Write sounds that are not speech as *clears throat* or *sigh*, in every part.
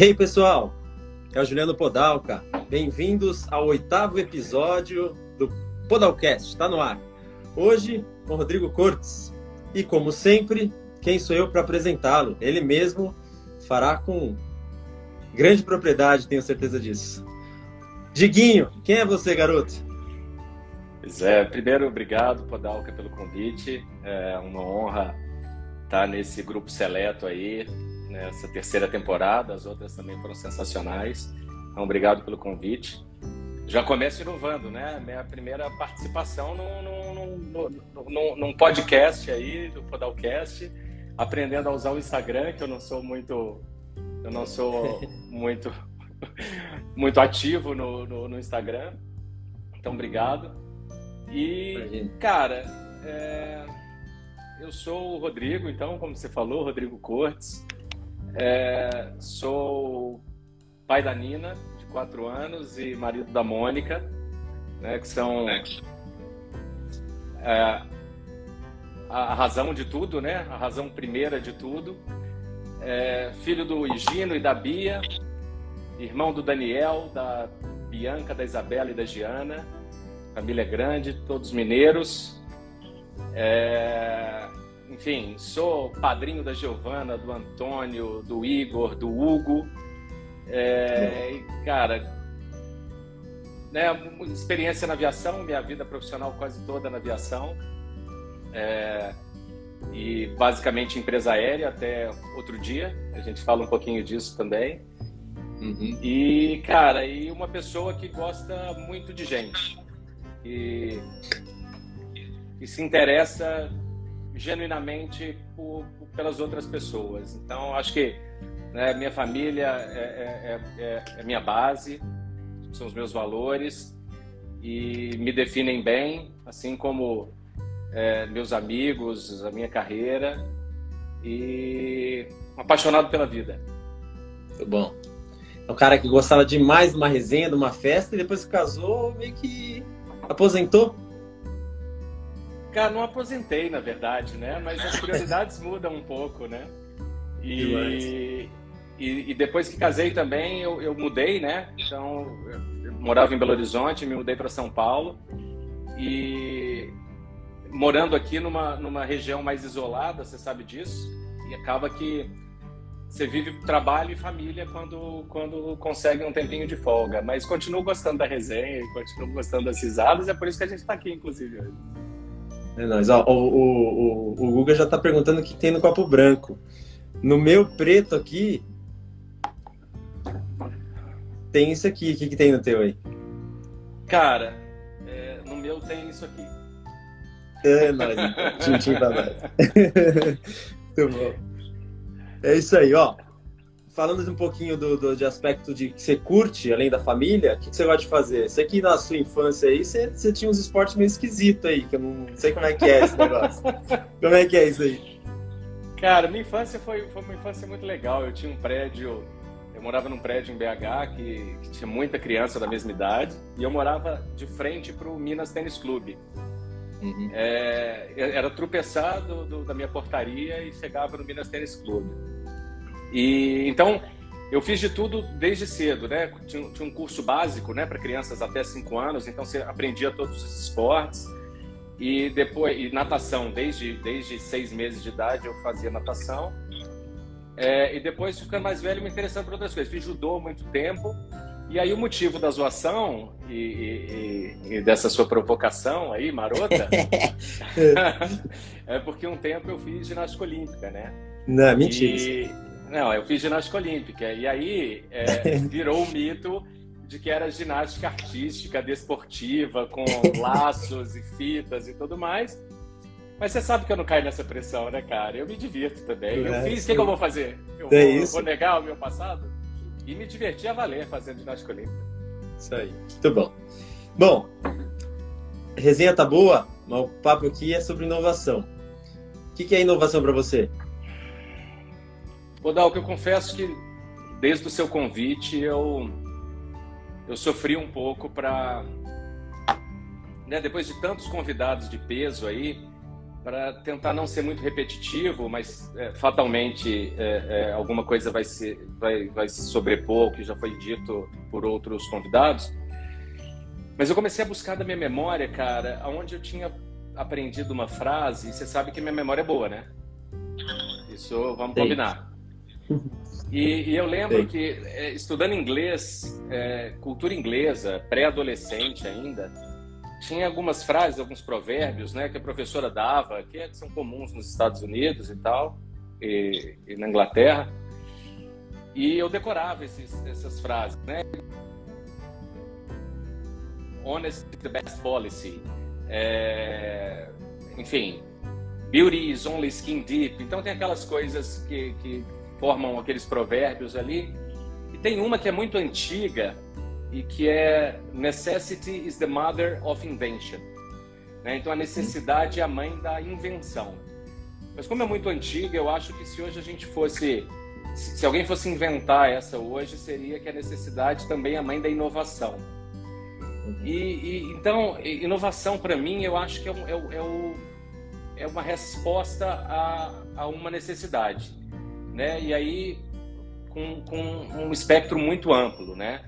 Hey pessoal, é o Juliano Podalca. Bem-vindos ao oitavo episódio do Podalcast, está no ar. Hoje com Rodrigo Cortes. E como sempre, quem sou eu para apresentá-lo? Ele mesmo fará com grande propriedade, tenho certeza disso. Diguinho, quem é você, garoto? Pois é, primeiro, obrigado, Podalca, pelo convite. É uma honra estar nesse grupo seleto aí, nessa terceira temporada. As outras também foram sensacionais. Então, obrigado pelo convite. Já começo inovando, né? Minha primeira participação num, num, num, num podcast aí, do Podalcast, aprendendo a usar o Instagram, que eu não sou muito. Eu não sou *laughs* muito, muito ativo no, no, no Instagram. Então, obrigado. E, cara, é, eu sou o Rodrigo, então, como você falou, Rodrigo Cortes. É, sou pai da Nina, de quatro anos, e marido da Mônica, né, que são é, a razão de tudo, né? A razão primeira de tudo. É, filho do Higino e da Bia, irmão do Daniel, da Bianca, da Isabela e da Giana. Família grande, todos mineiros. É, enfim, sou padrinho da Giovana, do Antônio, do Igor, do Hugo. É, e, cara, né, experiência na aviação, minha vida profissional quase toda na aviação. É, e basicamente empresa aérea até outro dia. A gente fala um pouquinho disso também. Uhum. E, cara, e uma pessoa que gosta muito de gente. E, e se interessa genuinamente por, por, pelas outras pessoas. Então, acho que né, minha família é, é, é, é, minha base, são os meus valores e me definem bem, assim como é, meus amigos, a minha carreira e apaixonado pela vida. Muito bom. É um cara que gostava demais de uma resenha, de uma festa e depois que casou, meio que aposentou. Cara, não aposentei, na verdade, né? Mas as prioridades *laughs* mudam um pouco, né? E, e, e, depois que casei também, eu, eu mudei, né? Então, eu morava em Belo Horizonte, me mudei para São Paulo. E morando aqui numa, numa região mais isolada, você sabe disso. E acaba que você vive trabalho e família quando, quando consegue um tempinho de folga. Mas continuo gostando da resenha, continuo gostando das risadas, é por isso que a gente está aqui, inclusive, hoje. É nóis. Ó, o, o, o, o Guga já tá perguntando o que tem no copo branco. No meu preto aqui, tem isso aqui. O que, que tem no teu aí? Cara, é, no meu tem isso aqui. É nóis. Tintim pra nós. *laughs* Muito bom. É isso aí, ó falando um pouquinho do, do, de aspecto de que você curte, além da família, o que, que, você gosta de fazer? Você que na sua infância aí, você, você tinha uns esportes meio esquisitos aí, que eu não sei como é que é esse negócio. *laughs* como é que é isso aí? Cara, minha infância foi, foi uma infância muito legal. Eu tinha um prédio, eu morava num prédio em BH que, que tinha muita criança da mesma idade, e eu morava de frente para o Minas Tênis Clube. Uhum. É, era tropeçar do, do, da minha portaria e chegava no Minas Tênis Clube. E então eu fiz de tudo desde cedo, né? Tinha, tinha um curso básico, né, para crianças até 5 anos, então você aprendia todos os esportes. E depois e natação, desde desde seis meses de idade eu fazia natação. É, e depois, ficando mais velho, me interessando por outras coisas. Fiz judô muito tempo. E aí o motivo da zoação e, e, e dessa sua provocação aí, marota, *laughs* *laughs* é porque um tempo eu fiz ginástica olímpica, né? Não, mentira. E, não, eu fiz ginástica olímpica. E aí é, *laughs* virou o mito de que era ginástica artística, desportiva, com *laughs* laços e fitas e tudo mais. Mas você sabe que eu não caio nessa pressão, né, cara? Eu me divirto também. Eu é, fiz, o que, que, eu vou fazer? Eu é vou, vou, negar o meu passado? E me diverti a valer fazendo ginástica olímpica. Isso aí. Muito bom. Bom, resenha tá boa, mas o papo aqui é sobre inovação. O que, que é inovação para você? Podal, que eu confesso que desde o seu convite eu eu sofri um pouco para né, depois de tantos convidados de peso aí para tentar não ser muito repetitivo, mas é, fatalmente é, é, alguma coisa vai se, vai, vai se sobrepor, que já foi dito por outros convidados. Mas eu comecei a buscar da minha memória, cara, aonde eu tinha aprendido uma frase, e você sabe que minha memória é boa, né? Isso vamos Sim. combinar. *laughs* E, e, eu lembro que, é, estudando inglês, é, cultura inglesa, pré-adolescente ainda, tinha algumas frases, alguns provérbios, né, que a professora dava, que são comuns nos Estados Unidos e tal, e, e na Inglaterra. E eu decorava esses, essas frases, né? Honest is the best policy. É, enfim, beauty is only skin deep. Então tem aquelas coisas que, que formam aqueles provérbios ali. E tem uma que é muito antiga, e que é Necessity is the mother of invention. Né? Então a necessidade é a mãe da invenção. Mas como é muito antiga, eu acho que se hoje a gente fosse, se alguém fosse inventar essa hoje, seria que a necessidade também é a mãe da inovação. E, e então inovação para mim eu acho que é, um, é, é, o, é uma resposta a, a uma necessidade, né? E aí com, com um espectro muito amplo, né?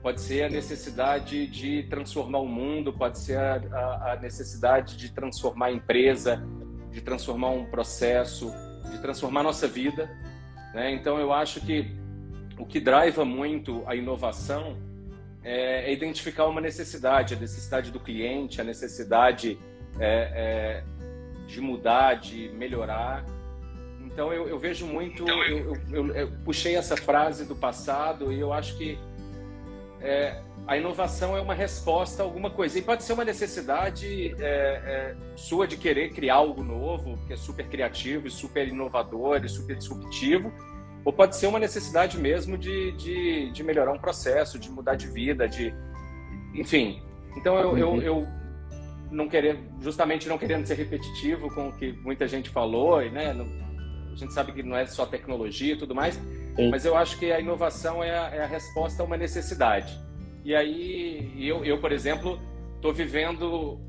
pode ser a necessidade de transformar o mundo, pode ser a, a, a, necessidade de transformar a empresa, de transformar um processo, de transformar a nossa vida. Né? Então, eu acho que o que driva muito a inovação é, é identificar uma necessidade, a necessidade do cliente, a necessidade é, é, de mudar, de melhorar. Então, eu, eu vejo muito. Então, eu, eu, eu puxei essa frase do passado e eu acho que é, a inovação é uma resposta a alguma coisa. E pode ser uma necessidade é, é, sua de querer criar algo novo, que é super criativo, super inovador e super disruptivo, ou pode ser uma necessidade mesmo de, de, de melhorar um processo, de mudar de vida, de. Enfim. Então eu, eu, uhum. eu não querer, justamente não querendo ser repetitivo com o que muita gente falou, e, né? A gente sabe que não é só tecnologia e tudo mais, Sim. Mas eu acho que a inovação é a, é a resposta a uma necessidade. E aí, eu, eu por exemplo, estou vivendo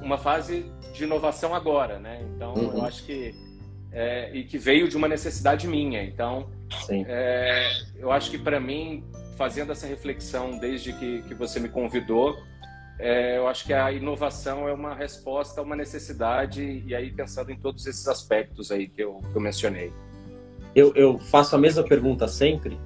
uma fase de inovação agora, né? Então, uhum. eu acho que é, e que veio de uma necessidade minha. Então, é, eu acho que para mim, fazendo essa reflexão desde que, que você me convidou, é, eu acho que a inovação é uma resposta a uma necessidade e aí pensando em todos esses aspectos aí que eu, que eu mencionei eu, eu faço a mesma pergunta sempre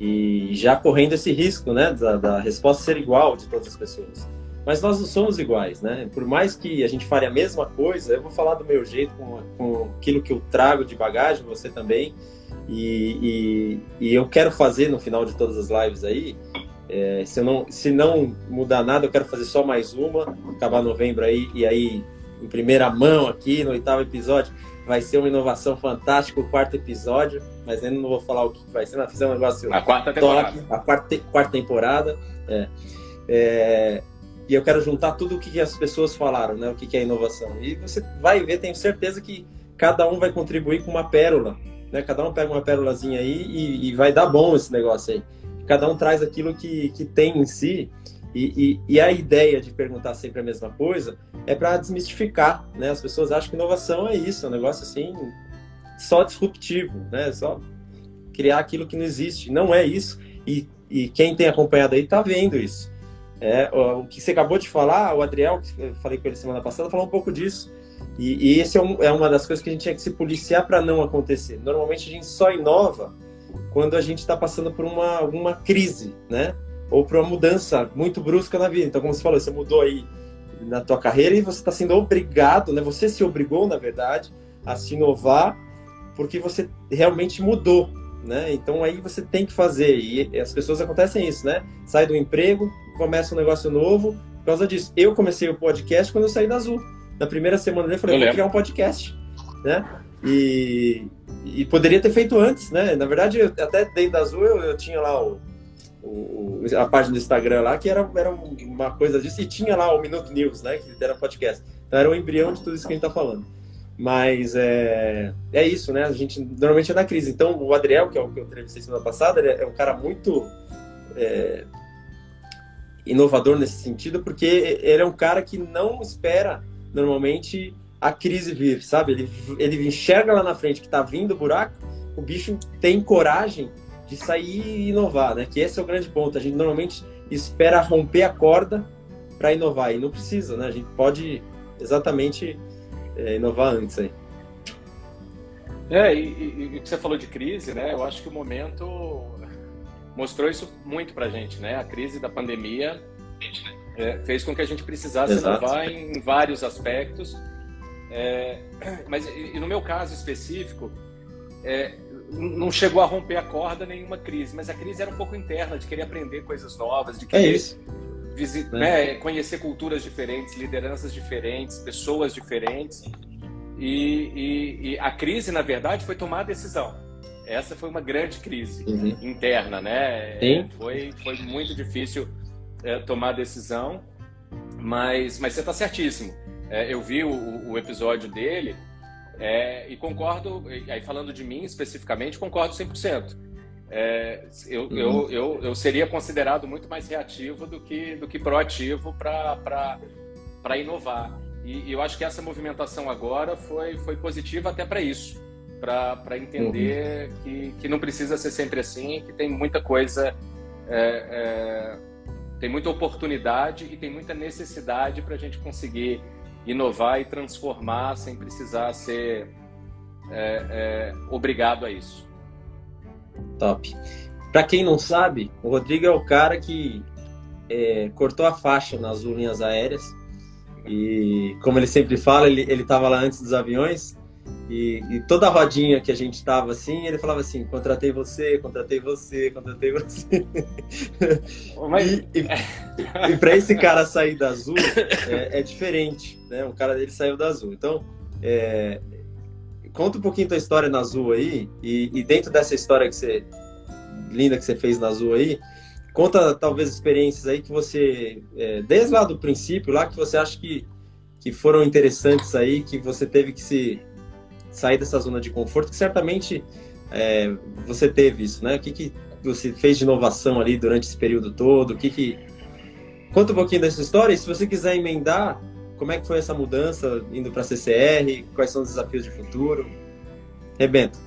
e já correndo esse risco, né, da, da, resposta ser igual de todas as pessoas. Mas nós não somos iguais, né? Por mais que a gente fale a mesma coisa, eu vou falar do meu jeito, com, com aquilo que eu trago de bagagem, você também. E, e, e eu quero fazer no final de todas as lives aí, é, se, não, se não mudar nada, eu quero fazer só mais uma, acabar novembro aí, e aí em primeira mão aqui no oitavo episódio, vai ser uma inovação fantástica o quarto episódio, mas ainda não vou falar o que vai ser, mas fazer um negócio a quarta temporada. a quarta, quarta temporada. É. É, e eu quero juntar tudo o que as pessoas falaram, né? O que é inovação. E você vai ver, tenho certeza que cada um vai contribuir com uma pérola, né? Cada um pega uma pérolazinha aí e, e vai dar bom esse negócio aí. Cada um traz aquilo que, que tem em si e, e, e, a ideia de perguntar sempre a mesma coisa é para desmistificar, né? As pessoas acham que inovação é isso, é um negócio assim só disruptivo, né? Só criar aquilo que não existe. Não é isso. E, e quem tem acompanhado aí está vendo isso. É, o que você acabou de falar, o Adriel, que eu falei com ele semana passada, falou um pouco disso. E, e esse é, um, é, uma das coisas que a gente tinha que se policiar para não acontecer. Normalmente a gente só inova quando a gente está passando por uma, alguma crise, né? ou para uma mudança muito brusca na vida. Então, como você falou, você mudou aí na tua carreira e você está sendo obrigado, né? Você se obrigou, na verdade, a se inovar porque você realmente mudou, né? Então aí você tem que fazer e as pessoas acontecem isso, né? Sai do emprego, começa um negócio novo por causa disso. Eu comecei o podcast quando eu saí da Azul. Na primeira semana eu falei, eu vou criar um podcast, né? E, e poderia ter feito antes, né? Na verdade, até dentro da Azul eu, eu tinha lá o o, a página do Instagram lá, que era, era uma coisa disso, e tinha lá o Minuto News, né, que era podcast. Então era o embrião de tudo isso que a gente está falando. Mas é, é isso, né? A gente normalmente é na crise. Então o Adriel, que é o que eu entrevistei semana passada, é um cara muito é, inovador nesse sentido, porque ele é um cara que não espera normalmente a crise vir, sabe? Ele, ele enxerga lá na frente que está vindo o buraco, o bicho tem coragem de sair e inovar, né? Que esse é o grande ponto. A gente normalmente espera romper a corda para inovar e não precisa, né? A gente pode exatamente é, inovar antes aí. É, e, o que você falou de crise, né? Eu acho que o momento mostrou isso muito para a gente, né? A crise da pandemia é, fez com que a gente precisasse Exato. inovar em, vários aspectos. É, mas e no meu caso específico, é, não chegou a romper a corda nenhuma crise, mas a crise era um pouco interna, de querer aprender coisas novas, de é querer é né, conhecer culturas diferentes, lideranças diferentes, pessoas diferentes. E, e, e, a crise, na verdade, foi tomar a decisão. Essa foi uma grande crise uhum. interna, né? Sim. Foi, foi muito difícil é, tomar a decisão, mas, mas você está certíssimo. É, eu vi o, o episódio dele é, e concordo, aí falando de mim especificamente, concordo 100%. É, eu, uhum. eu, eu, eu seria considerado muito mais reativo do que, do que proativo para inovar. E, e, eu acho que essa movimentação agora foi, foi positiva até para isso para entender uhum. que, que não precisa ser sempre assim, que tem muita coisa, é, é, tem muita oportunidade e tem muita necessidade para a gente conseguir inovar e transformar sem precisar ser é, é, obrigado a isso. Top. Para quem não sabe, o Rodrigo é o cara que é, cortou a faixa nas linhas aéreas e, como ele sempre fala, ele estava lá antes dos aviões e, e, toda a rodinha que a gente estava assim, ele falava assim: contratei você, contratei você, contratei você. Mas... E, e, e para esse cara sair da Azul é, é, diferente, né? O cara dele saiu da Azul. Então, é, conta um pouquinho tua história na Azul aí e, dentro dessa história que você linda que você fez na Azul aí, conta talvez experiências aí que você é, desde lá do princípio lá que você acha que que foram interessantes aí, que você teve que se sair dessa zona de conforto, que certamente é, você teve isso, né? O que, que você fez de inovação ali durante esse período todo? O que que... Conta um pouquinho dessa história e se você quiser emendar, como é que foi essa mudança indo para a CCR? Quais são os desafios de futuro? Rebento.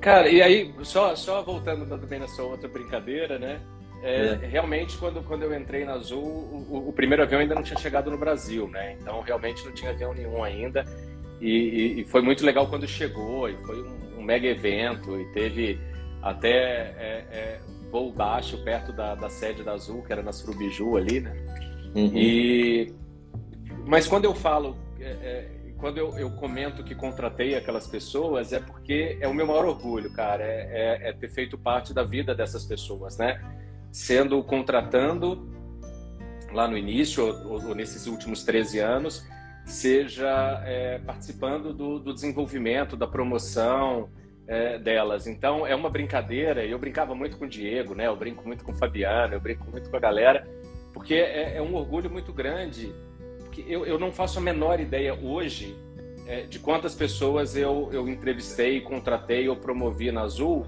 Cara, e aí, só, só voltando também na sua outra brincadeira, né? É, é. Realmente, quando, quando eu entrei na Azul, o, o, primeiro avião ainda não tinha chegado no Brasil, né? Então, realmente não tinha avião nenhum ainda. E, e, foi muito legal quando chegou, e foi um, um mega evento, e teve até é, é, voo baixo perto da, da, sede da Azul, que era na Surubiju ali, né? Uhum. E, mas quando eu falo, é, é, quando eu, eu, comento que contratei aquelas pessoas, é porque é o meu maior orgulho, cara, é, é, é ter feito parte da vida dessas pessoas, né? Sendo contratando lá no início, ou, ou nesses últimos 13 anos, seja é, participando do, do, desenvolvimento, da promoção é, delas. Então é uma brincadeira. Eu brincava muito com o Diego, né? Eu brinco muito com o Fabiano, eu brinco muito com a galera, porque é, é um orgulho muito grande. Porque eu, eu, não faço a menor ideia hoje é, de quantas pessoas eu, eu entrevistei, contratei ou promovi na Azul.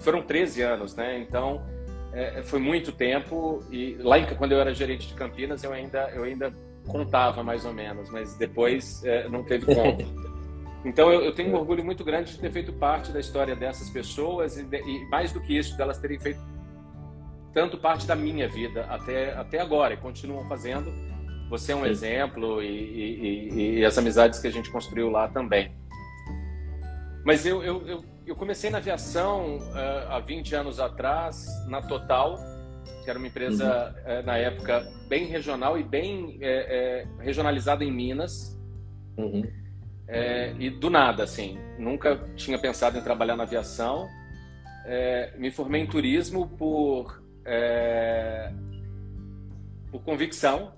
Foram 13 anos, né? Então é, foi muito tempo e lá em, quando eu era gerente de Campinas eu ainda eu ainda contava mais ou menos, mas depois é, não teve como. *laughs* Então eu, eu, tenho um orgulho muito grande de ter feito parte da história dessas pessoas e, de, e, mais do que isso, delas terem feito tanto parte da minha vida até, até agora e continuam fazendo. Você é um Sim. exemplo e, e, e, as amizades que a gente construiu lá também. Mas eu, eu, eu, eu comecei na aviação uh, há 20 anos atrás, na Total, que era uma empresa uhum. é, na época bem regional e bem é, é, regionalizada em Minas. Uhum. E do nada, assim, nunca tinha pensado em trabalhar na aviação. Me formei em turismo por, por convicção.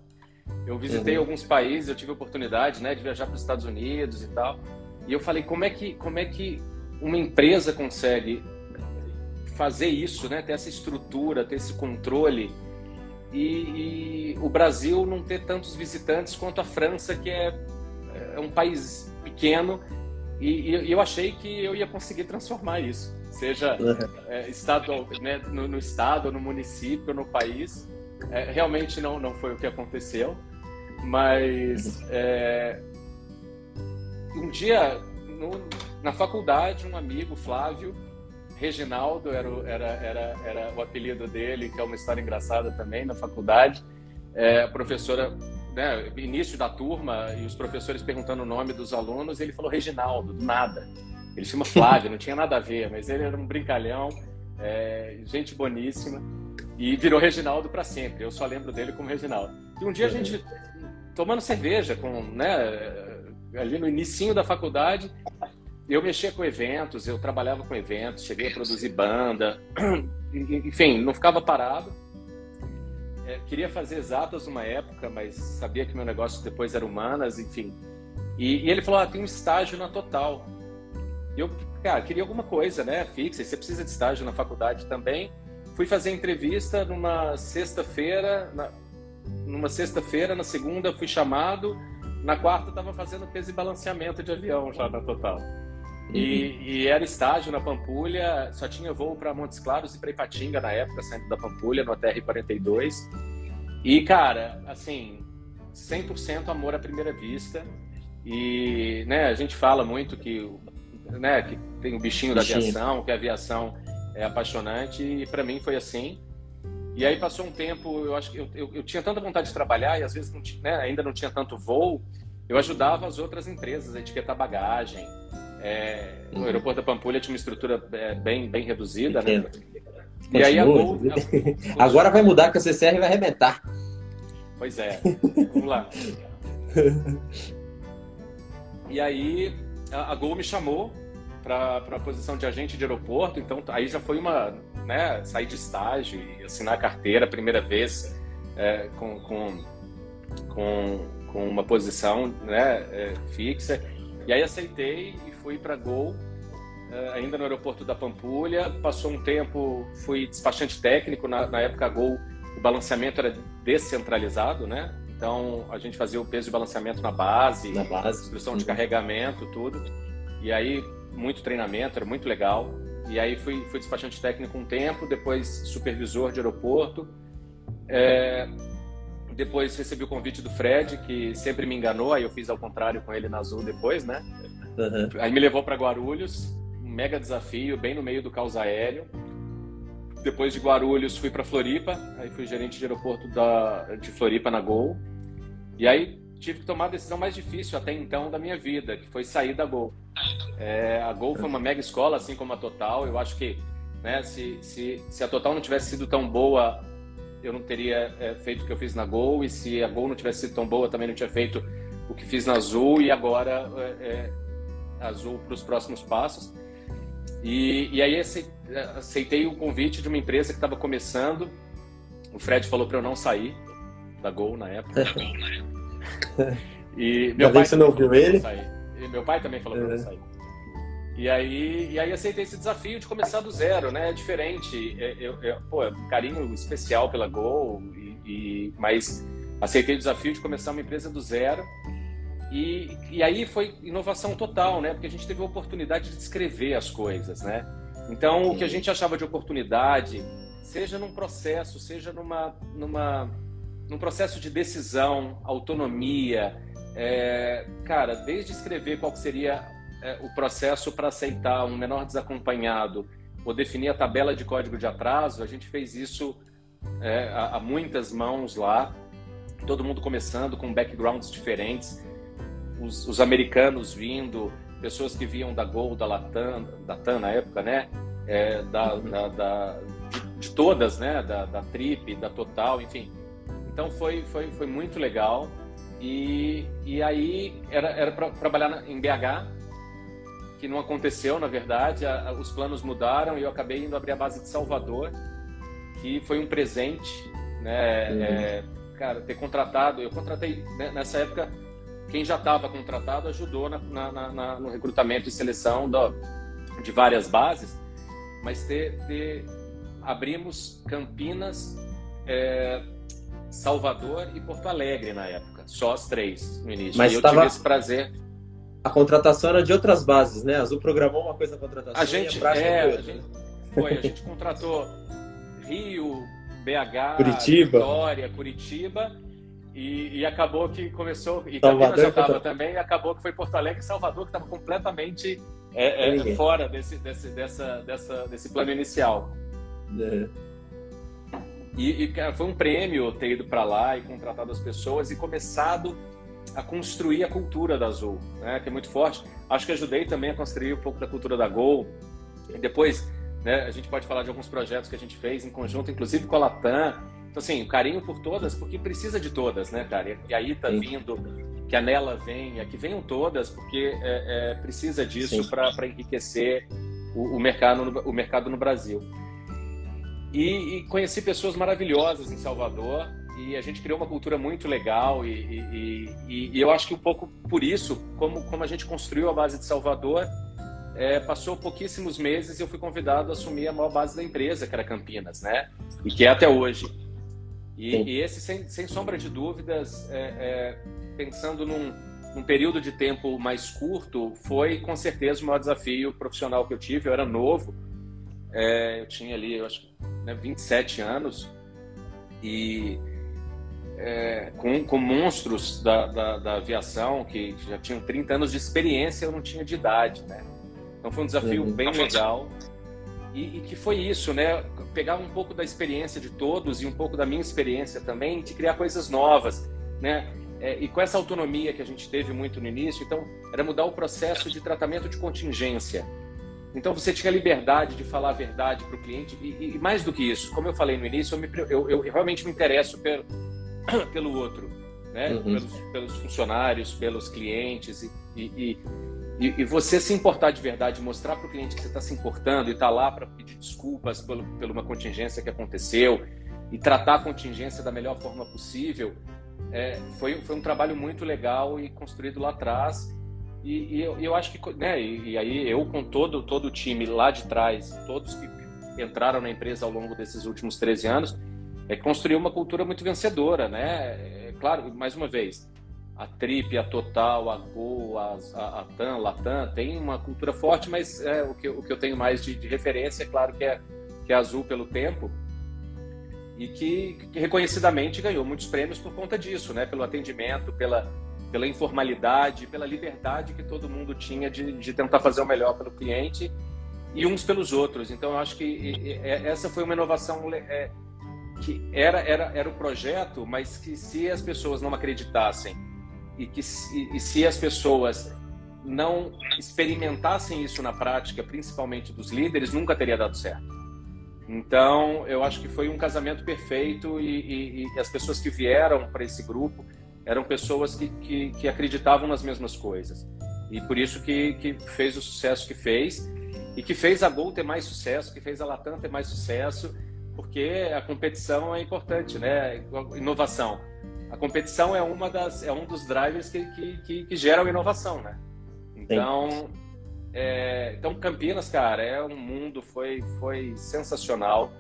Eu visitei uhum. alguns países, eu tive oportunidade né, de viajar para os Estados Unidos e tal. E eu falei, como é que, como é que uma empresa consegue fazer isso, né? ter essa estrutura, ter esse controle. E, e, o Brasil não ter tantos visitantes quanto a França, que é, é um país pequeno. E, e, eu achei que eu ia conseguir transformar isso, seja é, estado, né, no, no, estado, no município, no país. É, realmente não, não foi o que aconteceu, mas é, um dia, no, na faculdade, um amigo, Flávio, Reginaldo era, o, era, era, era o apelido dele, que é uma história engraçada também na faculdade. É, a professora, né, início da turma, e os professores perguntando o nome dos alunos, ele falou Reginaldo, do nada. Ele chama Flávio, não tinha nada a ver, mas ele era um brincalhão, é, gente boníssima, e virou Reginaldo para sempre. Eu só lembro dele como Reginaldo. E um dia a gente tomando cerveja com, né, ali no início da faculdade, eu mexia com eventos, eu trabalhava com eventos, cheguei a produzir banda, *clears throat* enfim, não ficava parado. É, queria fazer exatas numa época, mas sabia que meu negócio depois era humanas, enfim. E, e ele falou: ah, tem um estágio na Total. E eu, cara, queria alguma coisa, né, fixa. Você precisa de estágio na faculdade também. Fui fazer entrevista numa sexta-feira, na, numa sexta-feira, na segunda fui chamado, na quarta estava fazendo peso e balanceamento de avião já na Total. E, uhum. e, era estágio na Pampulha, só tinha voo para Montes Claros e para Ipatinga na época, saindo da Pampulha, no TR-42. E, cara, assim, 100% amor à primeira vista. E, né, a gente fala muito que, né, que tem o bichinho, bichinho. da aviação, que a aviação é apaixonante, e para mim foi assim. E aí passou um tempo, eu acho que eu, eu, eu tinha tanta vontade de trabalhar e às vezes não, né, ainda não tinha tanto voo, eu ajudava as outras empresas a etiquetar bagagem, é, no aeroporto da Pampulha tinha uma estrutura é, bem, bem reduzida, né? E aí a Gol, a... *laughs* Agora vai mudar que a CCR vai arrebentar. Pois é. Vamos lá. E aí a, a Gol me chamou para a posição de agente de aeroporto, então aí já foi uma, né, sair de estágio e assinar a carteira, primeira vez é, com, com, com, com, uma posição né, é, fixa. E aí aceitei fui para Gol, eh, ainda no aeroporto da Pampulha. Passou um tempo, fui despachante técnico. Na, na época, Gol, o balanceamento era descentralizado, né? Então, a gente fazia o peso de balanceamento na base, na base. instrução de carregamento, tudo. E aí, muito treinamento, era muito legal. E aí, fui, fui despachante técnico um tempo, depois supervisor de aeroporto. É, depois recebi o convite do Fred, que sempre me enganou, aí eu fiz ao contrário com ele na Azul depois, né? Uhum. Aí me levou para Guarulhos, um mega desafio, bem no meio do caos aéreo. Depois de Guarulhos, fui para Floripa, aí fui gerente de aeroporto da, de Floripa na Gol. E aí tive que tomar a decisão mais difícil até então da minha vida, que foi sair da Gol. É, a Gol foi uma mega escola, assim como a Total. Eu acho que né, se, se, se a Total não tivesse sido tão boa, eu não teria é, feito o que eu fiz na Gol. E se a Gol não tivesse sido tão boa, também não tinha feito o que fiz na Azul. E agora é, é Azul para os próximos passos. E, e aí aceitei o convite de uma empresa que estava começando. O Fred falou para eu não sair da Gol na época. *laughs* e meu pai você não ouviu ele? E meu pai também falou para eu não é. sair. E aí, e aí aceitei esse desafio de começar do zero, né? É diferente. É, eu, eu, pô, é um carinho especial pela Gol, e, e, mas aceitei o desafio de começar uma empresa do zero. E, e aí foi inovação total, né? Porque a gente teve a oportunidade de escrever as coisas, né? Então, Sim. o que a gente achava de oportunidade, seja num processo, seja numa, numa, num processo de decisão, autonomia, é, cara, desde escrever qual seria é, o processo para aceitar um menor desacompanhado ou definir a tabela de código de atraso, a gente fez isso é, a, a muitas mãos lá, todo mundo começando com backgrounds diferentes os, os, americanos vindo, pessoas que vinham da Gol, da Latam, da TAM na época, né? É, da, uhum. da, da de, de, todas, né? Da, da Trip, da Total, enfim. Então foi, foi, foi muito legal. E, e aí era, era para trabalhar em BH, que não aconteceu, na verdade. A, a, os planos mudaram e eu acabei indo abrir a base de Salvador, que foi um presente, né? Uhum. É, cara, ter contratado. Eu contratei né, nessa época quem já estava contratado ajudou na, na, na, no recrutamento e seleção de várias bases, mas abrimos Campinas, é, Salvador e Porto Alegre na época, só as três no início. Mas e eu tava... tive esse prazer. A contratação era de outras bases, né? A Azul programou uma coisa na contratação. A gente, a é, a gente, foi, a gente contratou Rio, BH, Curitiba. Vitória, Curitiba E, e, acabou que começou. E Salvador já estava também, e acabou que foi Porto Alegre e Salvador, que estava completamente é, é, fora desse, desse, dessa, dessa, desse plano inicial. É. E, e foi um prêmio ter ido para lá e contratado as pessoas e começado a construir a cultura da Azul, né, que é muito forte. Acho que ajudei também a construir um pouco da cultura da Gol. E depois, né, a gente pode falar de alguns projetos que a gente fez em conjunto, inclusive com a Latam. Então, assim, o carinho por todas, porque precisa de todas, né, cara? E aí tá vindo que a Nela venha, que venham todas, porque é, é, precisa disso para enriquecer o, o, mercado no, o mercado no Brasil. E, e, conheci pessoas maravilhosas em Salvador e a gente criou uma cultura muito legal e, e, e eu acho que um pouco por isso, como, como a gente construiu a base de Salvador, é, passou pouquíssimos meses e eu fui convidado a assumir a maior base da empresa, que era Campinas, né? E que é até hoje. E, e esse, sem, sem, sombra de dúvidas, é, é, pensando num, num, período de tempo mais curto, foi com certeza o maior desafio profissional que eu tive. Eu era novo, é, eu tinha ali, eu acho, né, 27 anos e é, com, com, monstros da, da, da, aviação que já tinham 30 anos de experiência, eu não tinha de idade, né? Então foi um desafio uhum. bem legal e, e, que foi isso, né? Pegar um pouco da experiência de todos e um pouco da minha experiência também de criar coisas novas, né? É, e com essa autonomia que a gente teve muito no início, então era mudar o processo de tratamento de contingência. Então você tinha liberdade de falar a verdade para o cliente e, e, mais do que isso, como eu falei no início, eu, me, eu, eu realmente me interesso pelo, *coughs* pelo outro, né? Uhum. Pelos, pelos, funcionários, pelos clientes e, e, você se importar de verdade, mostrar para o cliente que você está se importando e está lá para pedir desculpas pelo, por uma contingência que aconteceu e tratar a contingência da melhor forma possível, é, foi, foi um trabalho muito legal e construído lá atrás e, e eu, eu, acho que, né, e, e, aí eu com todo, todo o time lá de trás, todos que entraram na empresa ao longo desses últimos 13 anos, é construir uma cultura muito vencedora, né? É, claro, mais uma vez, a Trip, a Total, a Gol, a, a, a TAM, Latam, tem uma cultura forte, mas é, o, que, o que eu tenho mais de, de referência, é claro que é, que é Azul pelo tempo, e que, que, reconhecidamente ganhou muitos prêmios por conta disso, né? Pelo atendimento, pela, pela informalidade, pela liberdade que todo mundo tinha de, de tentar fazer o melhor pelo cliente e uns pelos outros. Então, eu acho que essa foi uma inovação é, que era, era, era o projeto, mas que se as pessoas não acreditassem e que e, e se as pessoas não experimentassem isso na prática, principalmente dos líderes, nunca teria dado certo. Então, eu acho que foi um casamento perfeito e, e, e as pessoas que vieram para esse grupo eram pessoas que, que, que, acreditavam nas mesmas coisas. E por isso que, que fez o sucesso que fez e que fez a Gol ter mais sucesso, que fez a Latam ter mais sucesso, porque a competição é importante, né? Inovação. A competição é uma das é um dos drivers que, que, que, que geram inovação, né? Então, é, então Campinas, cara, é um mundo foi foi sensacional.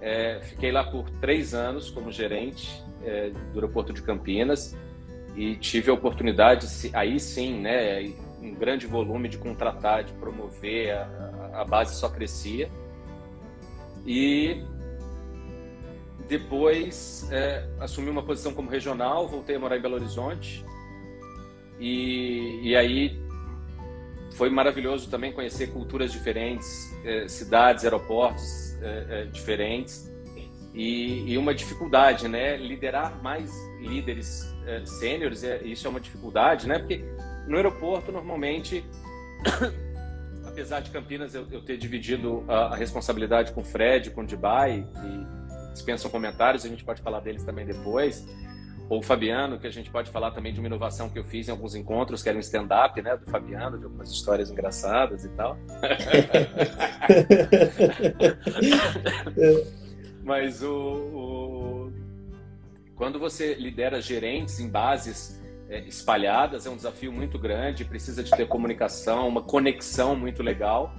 É, fiquei lá por três anos como gerente é, do aeroporto de Campinas e tive a oportunidade, aí sim, né, um grande volume de contratar, de promover, a, a base só crescia. E depois é, assumi uma posição como regional, voltei a morar em Belo Horizonte. E, e aí foi maravilhoso também conhecer culturas diferentes, é, cidades, aeroportos é, é diferentes e, e, uma dificuldade, né? Liderar mais líderes é, sêniores, é, isso é uma dificuldade, né? Porque no aeroporto normalmente, *coughs* apesar de Campinas eu, eu ter dividido a, a, responsabilidade com o Fred, com o Dubai, que dispensam comentários, a gente pode falar deles também depois ou o Fabiano, que a gente pode falar também de uma inovação que eu fiz em alguns encontros, que era um stand-up, né, do Fabiano, de algumas histórias engraçadas e tal. *laughs* Mas o, o, quando você lidera gerentes em bases é, espalhadas, é um desafio muito grande, precisa de ter comunicação, uma conexão muito legal.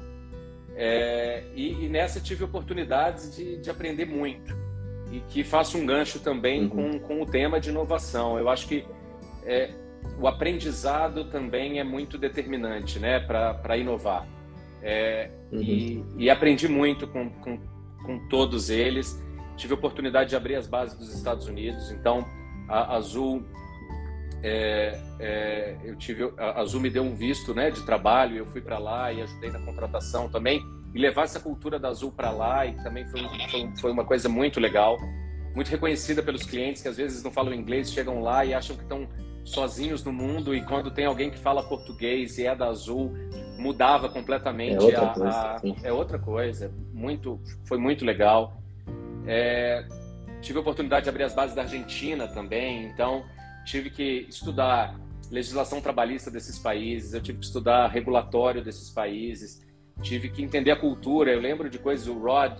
É, e, e, nessa tive oportunidades de, de aprender muito e que faça um gancho também uhum. com, com o tema de inovação. Eu acho que é, o aprendizado também é muito determinante né, para inovar. É, uhum. e, e, aprendi muito com, com, com, todos eles. Tive a oportunidade de abrir as bases dos Estados Unidos, então a Azul é, é, eu tive a Azul me deu um visto né de trabalho eu fui para lá e ajudei na contratação também. E levar essa cultura da Azul para lá e também foi, foi, foi, uma coisa muito legal muito reconhecida pelos clientes que às vezes não falam inglês chegam lá e acham que estão sozinhos no mundo e quando tem alguém que fala português e é da Azul mudava completamente é outra a, coisa, a, é outra coisa muito foi muito legal. É, tive a oportunidade de abrir as bases da Argentina também então tive que estudar legislação trabalhista desses países, eu tive que estudar regulatório desses países, tive que entender a cultura. Eu lembro de coisas, o Rod,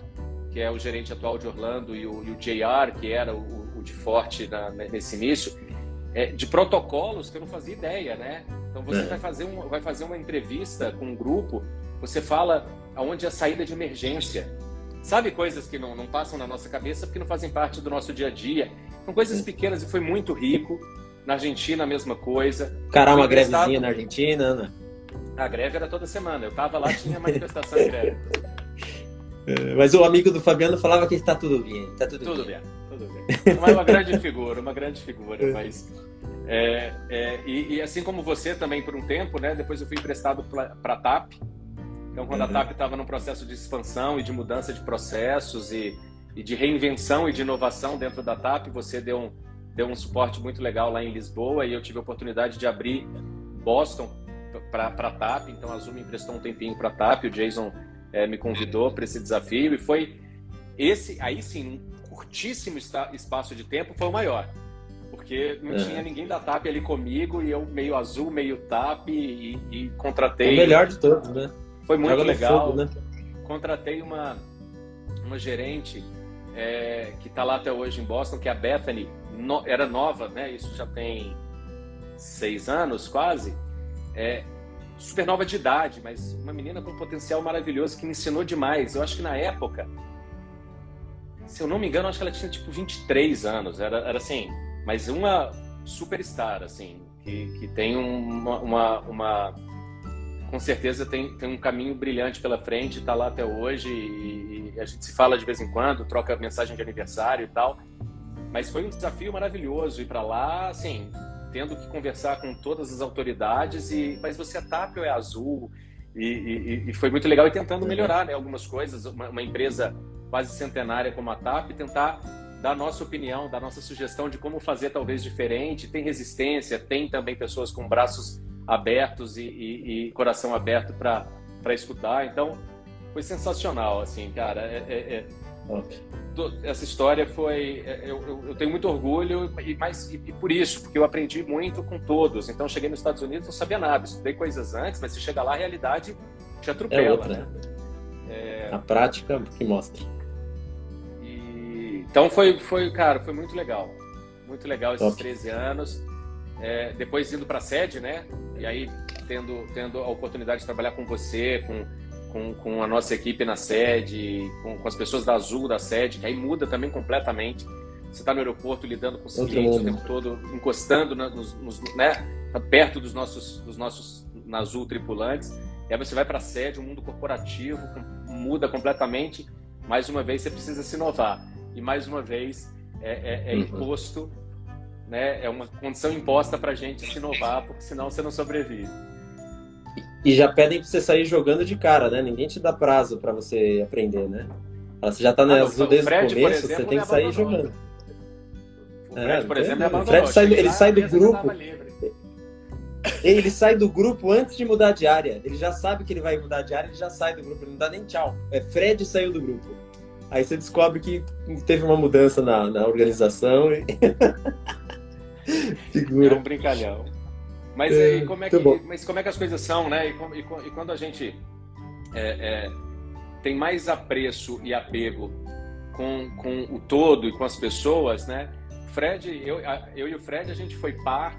que é o gerente atual de Orlando, e o, e o JR, que era o, o de forte na, nesse início, é, de protocolos que eu não fazia ideia, né? Então você é. vai, fazer um, vai fazer uma entrevista com um grupo, você fala aonde é a saída de emergência. Sabe coisas que não, não passam na nossa cabeça porque não fazem parte do nosso dia a dia. São coisas pequenas e foi muito rico. Na Argentina, a mesma coisa. Caramba, uma grevezinha na Argentina, Ana. A greve era toda semana. Eu tava lá, tinha manifestação de greve. *laughs* É, mas o amigo do Fabiano falava que está tudo bem. Tá tudo, tudo bem. bem. Tudo bem. Uma, uma grande figura, uma grande figura. É. Mas, é, é, e, e, assim como você também por um tempo, né? Depois eu fui emprestado para a TAP. Então, quando uhum. a TAP estava num processo de expansão e de mudança de processos e e de reinvenção e de inovação dentro da TAP. Você deu um, deu um suporte muito legal lá em Lisboa e eu tive a oportunidade de abrir Boston para a TAP. Então a Zoom me emprestou um tempinho para a TAP. O Jason é, me convidou para esse desafio e foi esse, aí sim, um curtíssimo espaço de tempo foi o maior. Porque não é. tinha ninguém da TAP ali comigo e eu meio azul, meio TAP e, e contratei. O melhor de todos, né? Foi muito Joga legal. Fogo, né? Contratei uma, uma gerente é, que está lá até hoje em Boston, que é a Bethany, no, era nova, né? Isso já tem seis anos quase. É, super nova de idade, mas uma menina com potencial maravilhoso que me ensinou demais. Eu acho que na época, se eu não me engano, acho que ela tinha tipo 23 anos. Era, era assim, mas uma superstar, assim, que, que tem uma, uma, uma com certeza tem, tem um caminho brilhante pela frente, está lá até hoje e, e, a gente se fala de vez em quando, troca mensagem de aniversário e tal. Mas foi um desafio maravilhoso ir para lá, assim, tendo que conversar com todas as autoridades e mas você é TAP ou é azul? E, e, e, foi muito legal e tentando melhorar né, algumas coisas. Uma, uma, empresa quase centenária como a TAP, tentar dar nossa opinião, dar nossa sugestão de como fazer talvez diferente. Tem resistência, tem também pessoas com braços abertos e, e, e coração aberto para escutar. Então, foi sensacional, assim, cara. É, é, é, essa história foi. É, eu, eu, eu, tenho muito orgulho, e, mais, e, e, por isso, porque eu aprendi muito com todos. Então, cheguei nos Estados Unidos, não sabia nada, estudei coisas antes, mas se chega lá, a realidade te atropela, é outra, né? É... A prática que mostra. E... Então, foi, foi, cara, foi muito legal. Muito legal esses Top. 13 anos. É, depois indo para a sede, né? E aí tendo, tendo a oportunidade de trabalhar com você, com, com, com a nossa equipe na sede, com, com, as pessoas da Azul da sede, que aí muda também completamente. Você está no aeroporto lidando com os Outro clientes mundo. o tempo todo, encostando nos, nos, né? Tá perto dos nossos, dos nossos na Azul tripulantes. E aí você vai para a sede, o mundo corporativo muda completamente. Mais uma vez você precisa se inovar. E mais uma vez é, é, é uhum. Né? É uma condição imposta para a gente se inovar, porque senão você não sobrevive. E já pedem para você sair jogando de cara, né? Ninguém te dá prazo para você aprender, né? Você já está na ah, azul desde o começo, exemplo, você tem que sair jogando. O Fred, é, por exemplo, é o Fred sai, ele sai do grupo. Ele sai do grupo antes de mudar de área. Ele já sabe que ele vai mudar de área, ele já sai do grupo, ele não dá nem tchau. É Fred saiu do grupo. Aí você descobre que teve uma mudança na, na organização. E... *laughs* Figura. É um brincalhão. Mas, é, como é que, mas como é que as coisas são, né? E, e, e quando a gente é, é, tem mais apreço e apego com, com o todo e com as pessoas, né? Fred, eu, eu e o Fred, a gente foi par.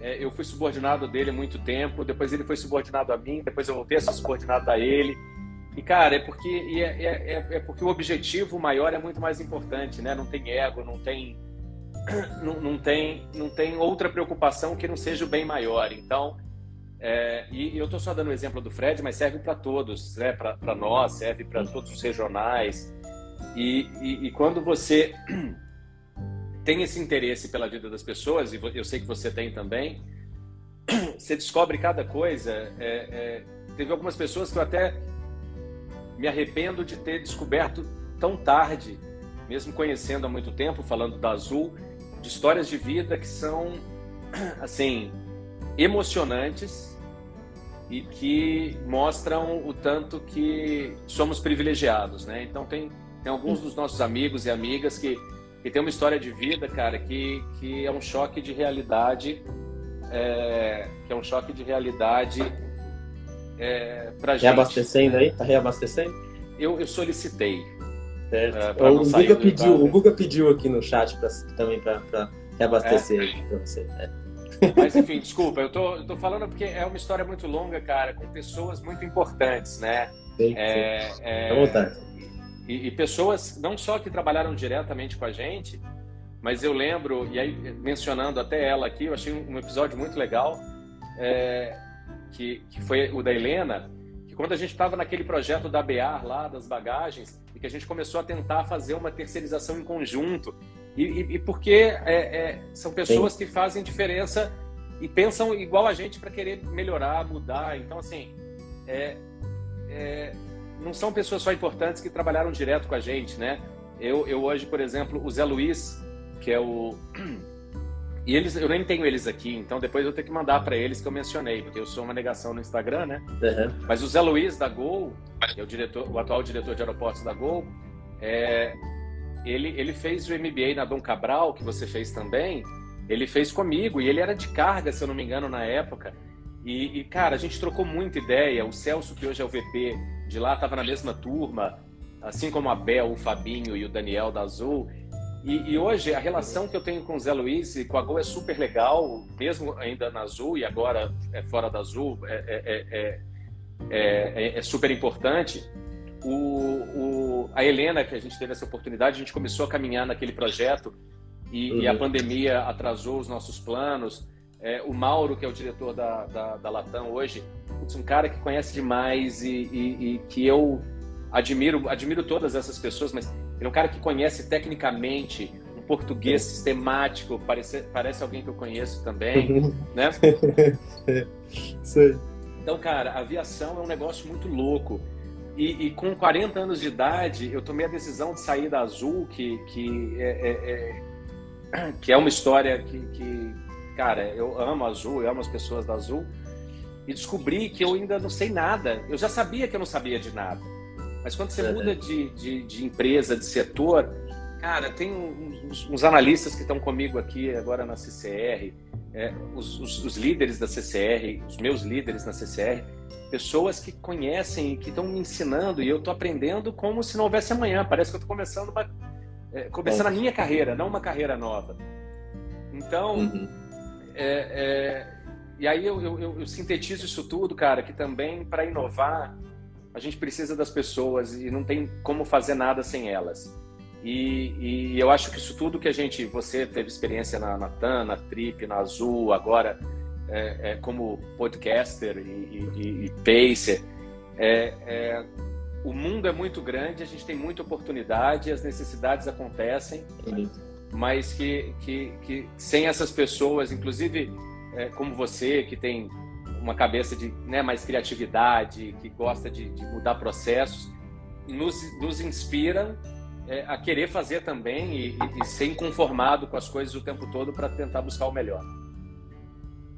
É, eu fui subordinado dele há muito tempo, depois ele foi subordinado a mim, depois eu voltei a ser subordinado a ele. E, cara, é porque, é, é, é, porque o objetivo maior é muito mais importante, né? Não tem ego, não tem *clears throat* não, não, tem, não tem outra preocupação que não seja o bem maior. Então, é, e, eu estou só dando o exemplo do Fred, mas serve para todos, né? para nós, serve para todos os regionais. E, e, e, quando você *clears throat* tem esse interesse pela vida das pessoas, e eu sei que você tem também, *clears throat* você descobre cada coisa. É, é, teve algumas pessoas que eu até me arrependo de ter descoberto tão tarde, mesmo conhecendo há muito tempo, falando da Azul, de histórias de vida que são, *clears throat* assim, emocionantes e que mostram o tanto que somos privilegiados, né? Então tem, tem alguns dos nossos amigos e amigas que, que tem uma história de vida, cara, que, que é um choque de realidade, é, que é um choque de realidade é, pra gente. Reabastecendo aí? Tá reabastecendo? Eu, eu solicitei. Certo. É, o, Guga pediu, o Guga pediu aqui no chat pra, também para reabastecer é. para você. É. Mas enfim, desculpa, eu tô, eu tô falando porque é uma história muito longa, cara, com pessoas muito importantes, né? Sim, é, sim. É, vontade. E, e, pessoas não só que trabalharam diretamente com a gente, mas eu lembro, e aí mencionando até ela aqui, eu achei um episódio muito legal, é, que, que foi o da Helena, que quando a gente estava naquele projeto da BEAR lá, das bagagens, e que a gente começou a tentar fazer uma terceirização em conjunto, e, e, e porque é, é, são pessoas Sim. que fazem diferença e pensam igual a gente para querer melhorar, mudar. Então, assim, é, é, não são pessoas só importantes que trabalharam direto com a gente, né? Eu, eu hoje, por exemplo, o Zé Luiz, que é o. *clears throat* E eles, eu nem tenho eles aqui, então depois eu tenho que mandar para eles que eu mencionei, porque eu sou uma negação no Instagram, né? Uhum. Mas o Zé Luiz da Gol, que é o, diretor, o atual diretor de aeroportos da Gol, é, ele, ele fez o MBA na Dom Cabral, que você fez também, ele fez comigo, e ele era de carga, se eu não me engano, na época. E, e cara, a gente trocou muita ideia. O Celso, que hoje é o VP de lá, estava na mesma turma, assim como a Bel, o Fabinho e o Daniel da Azul. E, e, hoje a relação que eu tenho com o Zé Luiz e com a Gol é super legal, mesmo ainda na Azul e agora é fora da Azul, é, é, é, é super importante. O, o, a Helena, que a gente teve essa oportunidade, a gente começou a caminhar naquele projeto e, uhum. e a pandemia atrasou os nossos planos. É, o Mauro, que é o diretor da, da, da Latam hoje, um cara que conhece demais e, e, e, que eu admiro, admiro todas essas pessoas, mas ele é um cara que conhece tecnicamente um português sistemático, parece, parece alguém que eu conheço também, né? *laughs* Então, cara, aviação é um negócio muito louco. E, e, com 40 anos de idade, eu tomei a decisão de sair da Azul, que, que, é, é, é *clears throat* que é uma história que, que, cara, eu amo a Azul, eu amo as pessoas da Azul, e descobri que eu ainda não sei nada. Eu já sabia que eu não sabia de nada. Mas quando você é, muda de, de, de, empresa, de setor, cara, tem uns, uns analistas que estão comigo aqui agora na CCR, é, os, os, os líderes da CCR, os meus líderes na CCR, pessoas que conhecem e que estão me ensinando e eu estou aprendendo como se não houvesse amanhã. Parece que eu estou começando, uma, é, começando a minha carreira, não uma carreira nova. Então, uhum. é, é, e aí eu, eu, eu, sintetizo isso tudo, cara, que também para inovar a gente precisa das pessoas e não tem como fazer nada sem elas. E, e eu acho que isso tudo que a gente, você teve experiência na, TAN, na Trip, na Azul, agora é, é, como podcaster e, e, e pacer. É, é, o mundo é muito grande, a gente tem muita oportunidade, as necessidades acontecem, mas que, que, que sem essas pessoas, inclusive é, como você, que tem uma cabeça de né, mais criatividade, que gosta de, de mudar processos, nos, nos inspiram é, a querer fazer também e, e, ser inconformado com as coisas o tempo todo para tentar buscar o melhor.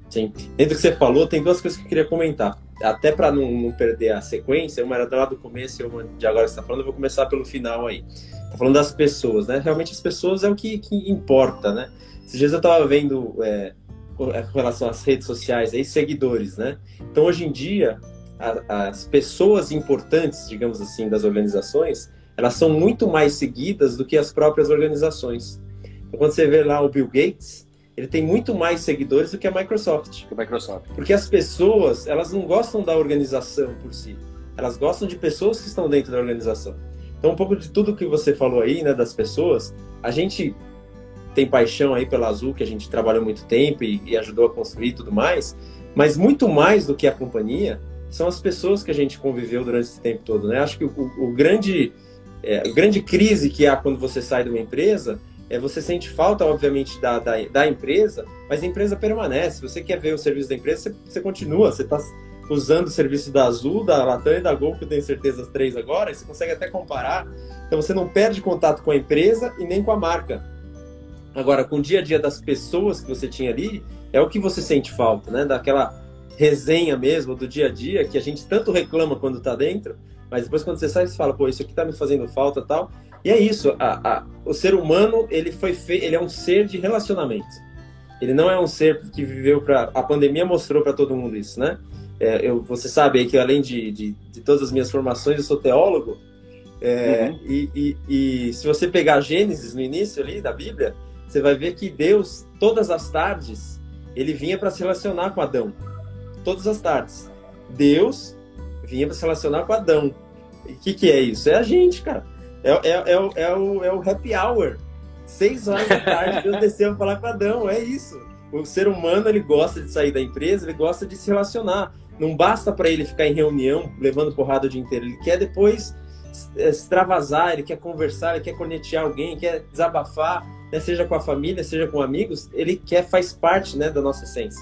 Sim. Dentro do que você falou, tem duas coisas que eu queria comentar. Até para não, não, perder a sequência, uma era lá do começo e uma de agora que você está falando, eu vou começar pelo final aí. Tá falando das pessoas, né? Realmente as pessoas é o que, que importa, né? Esses dias eu estava vendo é, com relação às redes sociais aí, seguidores, né? Então hoje em dia, a, as pessoas importantes, digamos assim, das organizações, elas são muito mais seguidas do que as próprias organizações. Então, quando você vê lá o Bill Gates, ele tem muito mais seguidores do que a Microsoft. Que a Microsoft. Porque as pessoas, elas não gostam da organização por si. Elas gostam de pessoas que estão dentro da organização. Então, um pouco de tudo que você falou aí, né, das pessoas, a gente tem paixão aí pela Azul, que a gente trabalhou muito tempo e, e ajudou a construir e tudo mais, mas muito mais do que a companhia são as pessoas que a gente conviveu durante esse tempo todo, né? Acho que o, o grande, é, a grande crise que há quando você sai de uma empresa é, você sente falta, obviamente, da, da, da, empresa, mas a empresa permanece. Você quer ver o serviço da empresa, você, você continua. Você está usando o serviço da Azul, da Latam e da Gol, que eu tenho certeza as três agora, e você consegue até comparar. Então você não perde contato com a empresa e nem com a marca. Agora, com o dia a dia das pessoas que você tinha ali, é o que você sente falta, né? Daquela resenha mesmo do dia a dia que a gente tanto reclama quando está dentro, mas depois quando você sai, você fala, pô, isso aqui está me fazendo falta tal. E é isso, a, a, o ser humano, ele foi fe... ele é um ser de relacionamento. Ele não é um ser que viveu para a pandemia mostrou para todo mundo isso, né? É, eu, você sabe aí que além de, de, de, todas as minhas formações, eu sou teólogo. É, uhum. e, e, e, se você pegar Gênesis no início ali da Bíblia, você vai ver que Deus, todas as tardes, ele vinha para se relacionar com Adão. Todas as tardes. Deus vinha para se relacionar com Adão. O que, que é isso? É a gente, cara. É, é, é, é, o, é o happy hour. Seis horas da tarde, Deus desceu para falar com Adão. É isso. O ser humano, ele gosta de sair da empresa, ele gosta de se relacionar. Não basta para ele ficar em reunião, levando porrada o dia inteiro. Ele quer depois extravasar, ele quer conversar, ele quer conectar alguém, quer desabafar, né? seja com a família, seja com amigos. Ele quer, faz parte né, da nossa essência.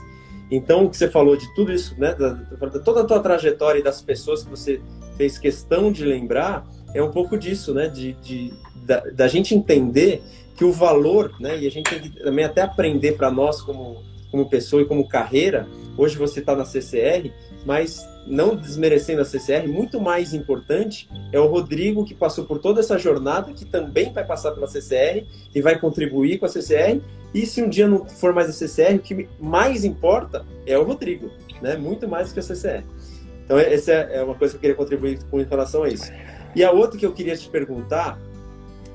Então, o que você falou de tudo isso, né, da, da, toda a tua trajetória e das pessoas que você fez questão de lembrar, é um pouco disso, né, de, de da, da gente entender que o valor, né, e a gente tem que também até aprender para nós como, como pessoa e como carreira, hoje você está na CCR, mas não desmerecendo a CCR, muito mais importante é o Rodrigo que passou por toda essa jornada, que também vai passar pela CCR e vai contribuir com a CCR. E se um dia não for mais a CCR, o que mais importa é o Rodrigo, né? Muito mais que a CCR. Então essa é uma coisa que eu queria contribuir com relação a isso. E a outra que eu queria te perguntar,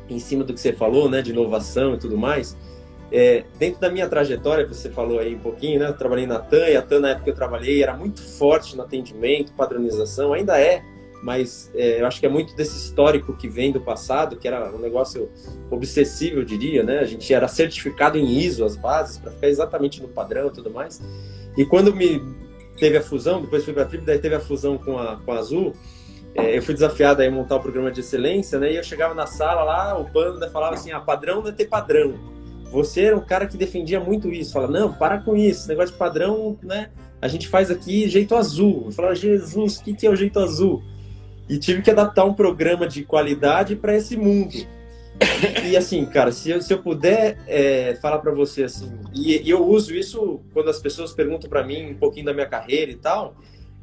em cima do que você falou, né, de inovação e tudo mais, é, dentro da minha trajetória, você falou aí um pouquinho, né? Eu trabalhei na TAM, e a TAM, na época que eu trabalhei, era muito forte no atendimento, padronização, ainda é, mas é, eu acho que é muito desse histórico que vem do passado, que era um negócio obsessivo, eu diria, né? A gente era certificado em ISO, as bases, para ficar exatamente no padrão e tudo mais. E quando me teve a fusão, depois fui para a Trip, daí teve a fusão com a, com a Azul, é, eu fui desafiado a montar o um programa de excelência, né? E eu chegava na sala lá, o Panda falava assim, ah, padrão não é ter padrão você era um cara que defendia muito isso. Fala, não, para com isso, negócio de padrão, né? A gente faz aqui jeito azul. Eu falava, Jesus, o que, que é o jeito azul? E tive que adaptar um programa de qualidade para esse mundo. E assim, cara, se eu, se eu puder é, falar para você assim, e, e, eu uso isso quando as pessoas perguntam para mim um pouquinho da minha carreira e tal,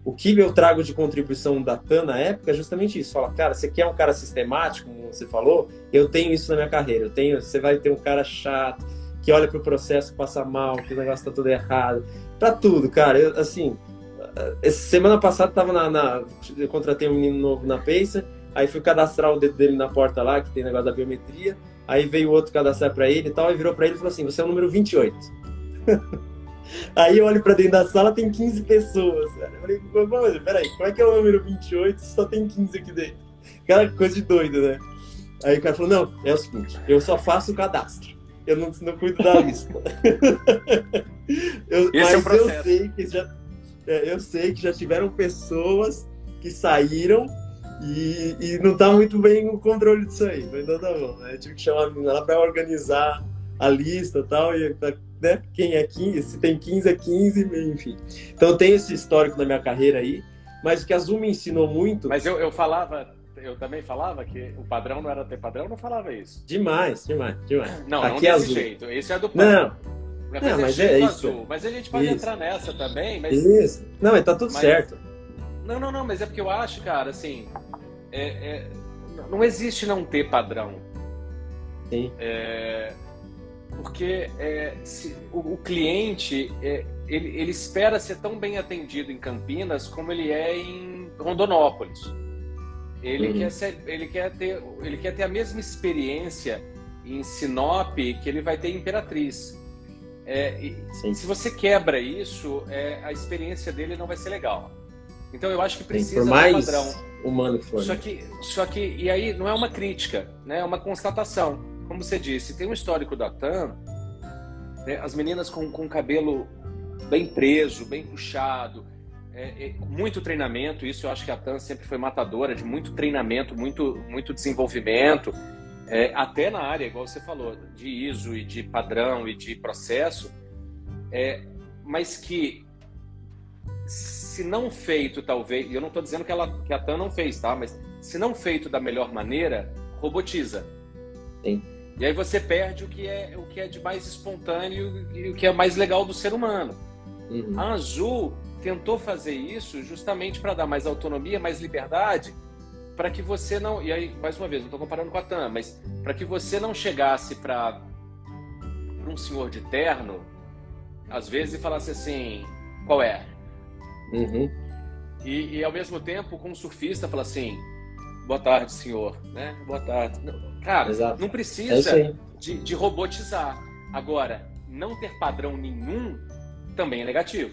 o que eu trago de contribuição da TAN na época é justamente isso. Fala, cara, você quer um cara sistemático, como você falou? Eu tenho isso na minha carreira. Eu tenho, você vai ter um cara chato, que olha pro processo, passa mal, que o negócio tá tudo errado. Pra tudo, cara. Eu, assim, semana passada tava na, na, Eu contratei um menino novo na Pacer, aí fui cadastrar o dedo dele na porta lá, que tem negócio da biometria. Aí veio outro cadastrar para ele e tal, e virou para ele e falou assim: você é o número 28. *laughs* Aí eu olho pra dentro da sala, tem 15 pessoas, cara. Eu falei, mas peraí, como é que é o número 28 se só tem 15 aqui dentro? Cara, coisa de doido, né? Aí o cara falou, não, é o seguinte, eu só faço o cadastro. Eu não, não cuido da lista. *laughs* eu, Esse mas é o eu sei que já. É, eu sei que já tiveram pessoas que saíram e, e não tá muito bem o controle disso aí. Mas não tá bom. Né? Eu tive que chamar a menina lá pra organizar a lista e tal. E né? Quem é 15, se tem 15 é 15, enfim. Então eu tenho esse histórico na minha carreira aí, mas o que a Zoom me ensinou muito. Mas eu, eu falava, eu também falava que o padrão não era ter padrão, eu não falava isso. Demais, demais, demais. Não, Aqui não é desse azul. jeito. Esse é do padrão. Não. Mas, não, mas é, é isso. Azul. Mas a gente pode isso. entrar nessa também. Mas... Isso. Não, tá tudo mas... certo. Não, não, não, mas é porque eu acho, cara, assim, é, é... não existe não ter padrão. Sim. É porque é, se, o, o, cliente é, ele, ele, espera ser tão bem atendido em Campinas como ele é em Rondonópolis. Ele, uhum. quer ser, ele, quer ter, ele quer ter a mesma experiência em Sinop que ele vai ter em Imperatriz. É, e, se você quebra isso, é, a experiência dele não vai ser legal. Então eu acho que precisa Sim, por mais um padrão. humano que for. Só que, só que e aí não é uma crítica, né? É uma constatação como você disse, tem um histórico da TAM, né, as meninas com, com cabelo bem preso, bem puxado, é, é, muito treinamento, isso eu acho que a TAM sempre foi matadora, de muito treinamento, muito, muito desenvolvimento. é, até na área, igual você falou, de ISO e de padrão e de processo, é, mas que se não feito, talvez, eu não estou dizendo que, ela, que a TAM não fez, tá? Mas se não feito da melhor maneira, robotiza. Sim. E aí você perde o que é o que é de mais espontâneo e o que é mais legal do ser humano. Uhum. A Azul tentou fazer isso justamente para dar mais autonomia, mais liberdade, para que você não. E aí, mais uma vez, não estou comparando com a TAM, mas para que você não chegasse para um senhor de terno, às vezes, e falasse assim: qual é? Uhum. E, e, ao mesmo tempo, com um surfista, fala assim: boa tarde, senhor. Né? Boa tarde. Cara, Exato. não precisa é de, de robotizar. Agora, não ter padrão nenhum também é negativo.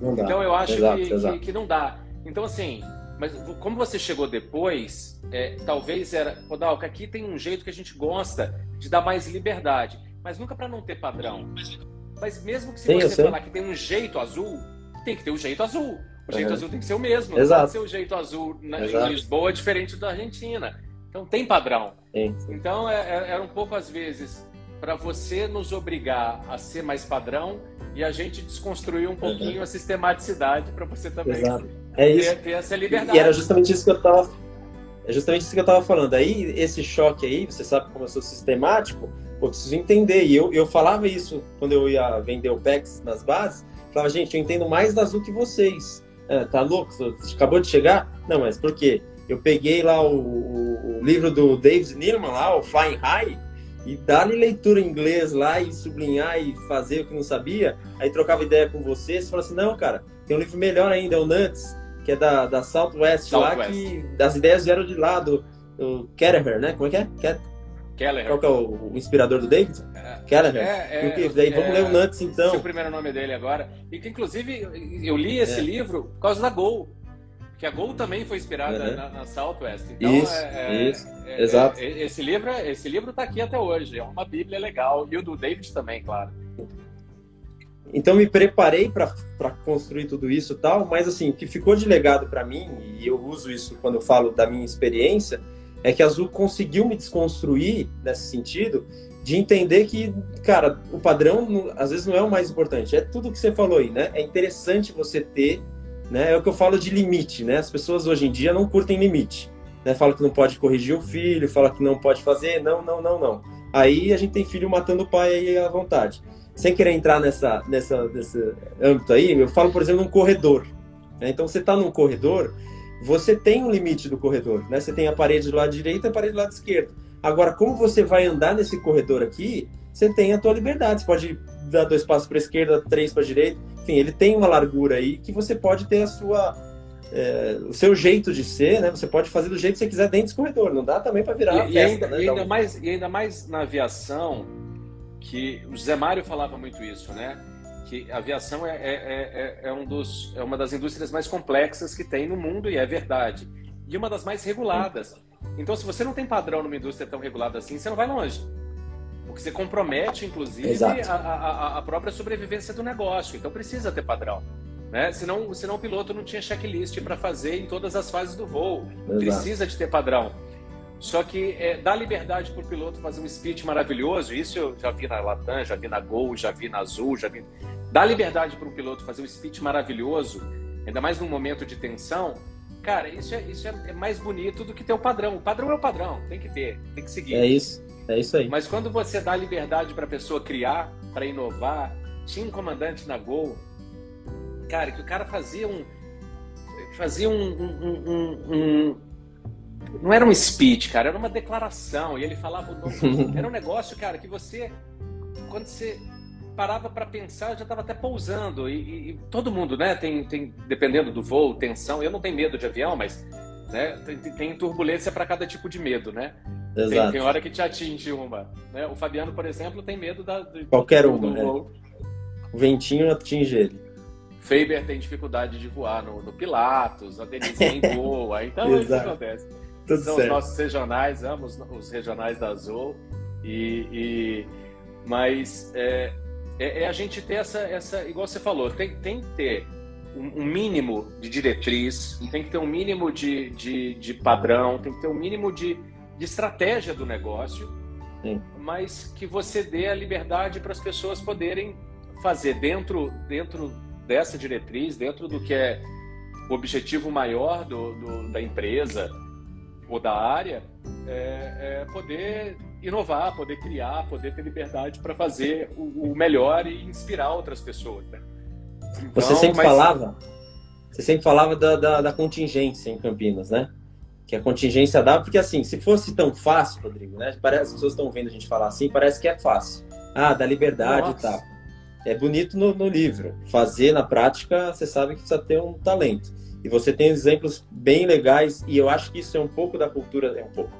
Então eu acho exato, que, exato. que, que, não dá. Então, assim, mas como você chegou depois, é, talvez era. Podalca, aqui tem um jeito que a gente gosta de dar mais liberdade, mas nunca para não ter padrão. Mas mesmo que se Sim, você falar que tem um jeito azul, tem que ter o um jeito azul. O jeito uhum. azul tem que ser o mesmo. Exato. Não pode ser o jeito azul na, em Lisboa diferente da Argentina. Então tem padrão. Sim. Então é, é, era um pouco às vezes para você nos obrigar a ser mais padrão e a gente desconstruir um pouquinho uhum. a sistematicidade para você também Exato. É isso. Ter, ter, essa liberdade. E era justamente isso que eu estava é justamente isso que eu estava falando. Aí esse choque aí, você sabe como eu sou sistemático, eu preciso entender. E eu, eu falava isso quando eu ia vender o PEX nas bases. Falava, gente, eu entendo mais da Azul que vocês. É, tá louco? Você acabou de chegar? Não, mas por quê? Eu peguei lá o, o livro do David Nirman, lá, o Flying High, e dar-lhe leitura em inglês lá e sublinhar e fazer o que não sabia, aí trocava ideia com você, você falou assim, não, cara, tem um livro melhor ainda, é o Nuts, que é da, da Southwest, Southwest. lá, que das ideias vieram de lá, do, do Kelleher, né? Como é que é? Ke Keller. Qual que é o, o inspirador do David? É, Kelleher. É, é, Daí vamos é, ler o Nuts, então. Esse é o primeiro nome dele agora. E que, inclusive, eu li esse é. livro por causa da Gol que a Gol também foi inspirada uhum. na, na, Southwest. Então, isso, é, isso. É, é exato. É, esse livro, esse livro está aqui até hoje. É uma Bíblia legal e o do David também, claro. Então me preparei para construir tudo isso tal, mas assim, o que ficou de legado para mim e eu uso isso quando eu falo da minha experiência é que a Azul conseguiu me desconstruir nesse sentido de entender que, cara, o padrão às vezes não é o mais importante, é tudo que você falou aí, né? É interessante você ter né? É o que eu falo de limite, né? As pessoas hoje em dia não curtem limite. Né? Fala que não pode corrigir o filho, fala que não pode fazer, não, não, não, não. Aí a gente tem filho matando o pai aí à vontade. Sem querer entrar nessa, nessa, nesse âmbito aí, eu falo, por exemplo, num corredor. Né? Então, você está num corredor, você tem um limite do corredor, né? Você tem a parede do lado direito e a parede do lado esquerdo. Agora, como você vai andar nesse corredor aqui, você tem a tua liberdade. Você pode dar dois passos para a esquerda, três para a direita. Enfim, ele tem uma largura aí que você pode ter a sua é, o seu jeito de ser, né? Você pode fazer do jeito que você quiser dentro desse corredor. Não dá também para virar e, festa, e ainda, né? e ainda mais e ainda mais na aviação que o Zé Mário falava muito isso, né? Que a aviação é, é, é, é, um dos, é uma das indústrias mais complexas que tem no mundo e é verdade. E uma das mais reguladas. Então, se você não tem padrão numa indústria tão regulada assim, você não vai longe. Porque você compromete, inclusive, a, a, a, própria sobrevivência do negócio. Então precisa ter padrão. Né? Senão, senão o piloto não tinha checklist para fazer em todas as fases do voo. Exato. Precisa de ter padrão. Só que é, dá liberdade para o piloto fazer um speech maravilhoso. Isso eu já vi na Latam, já vi na Gol, já vi na Azul, já vi. Dá liberdade para o piloto fazer um speech maravilhoso, ainda mais num momento de tensão. Cara, isso, é, isso é, é mais bonito do que ter o padrão. O padrão é o padrão, tem que ter, tem que seguir. É isso. É isso aí. Mas quando você dá liberdade para a pessoa criar, para inovar, tinha um comandante na Gol, cara, que o cara fazia um. Fazia um, um, um, um não era um speech, cara, era uma declaração. E ele falava o nome. *laughs* Era um negócio, cara, que você. Quando você parava para pensar, já estava até pousando. E, e, e, todo mundo, né? Tem, tem, dependendo do voo, tensão. Eu não tenho medo de avião, mas né, tem, tem turbulência para cada tipo de medo, né? Tem, tem, hora que te atinge uma. Né? O Fabiano, por exemplo, tem medo da. De, Qualquer uma. né? O ventinho atinge ele. Faber tem dificuldade de voar no, no Pilatos, a Denise nem *laughs* voa. Então isso acontece. Tudo São certo. os nossos regionais, amo os, os regionais da Azul. E, e mas é, é, é, a gente ter essa, essa, igual você falou, tem, tem que ter um, mínimo de diretriz, tem que ter um mínimo de, de, de padrão, tem que ter um mínimo de, de estratégia do negócio, Sim. mas que você dê a liberdade para as pessoas poderem fazer dentro, dentro dessa diretriz, dentro do que é o objetivo maior do, do da empresa ou da área, é, é poder inovar, poder criar, poder ter liberdade para fazer o, o, melhor e inspirar outras pessoas. Né? Você sempre mas... falava, você sempre falava da, da, da, contingência em Campinas, né? Que a contingência dá, porque assim, se fosse tão fácil, Rodrigo, né? Parece, as pessoas estão vendo a gente falar assim, parece que é fácil. Ah, da liberdade Nossa. e tal. É bonito no, no livro. Fazer na prática, você sabe que precisa ter um talento. E você tem exemplos bem legais, e eu acho que isso é um pouco da cultura, é um pouco.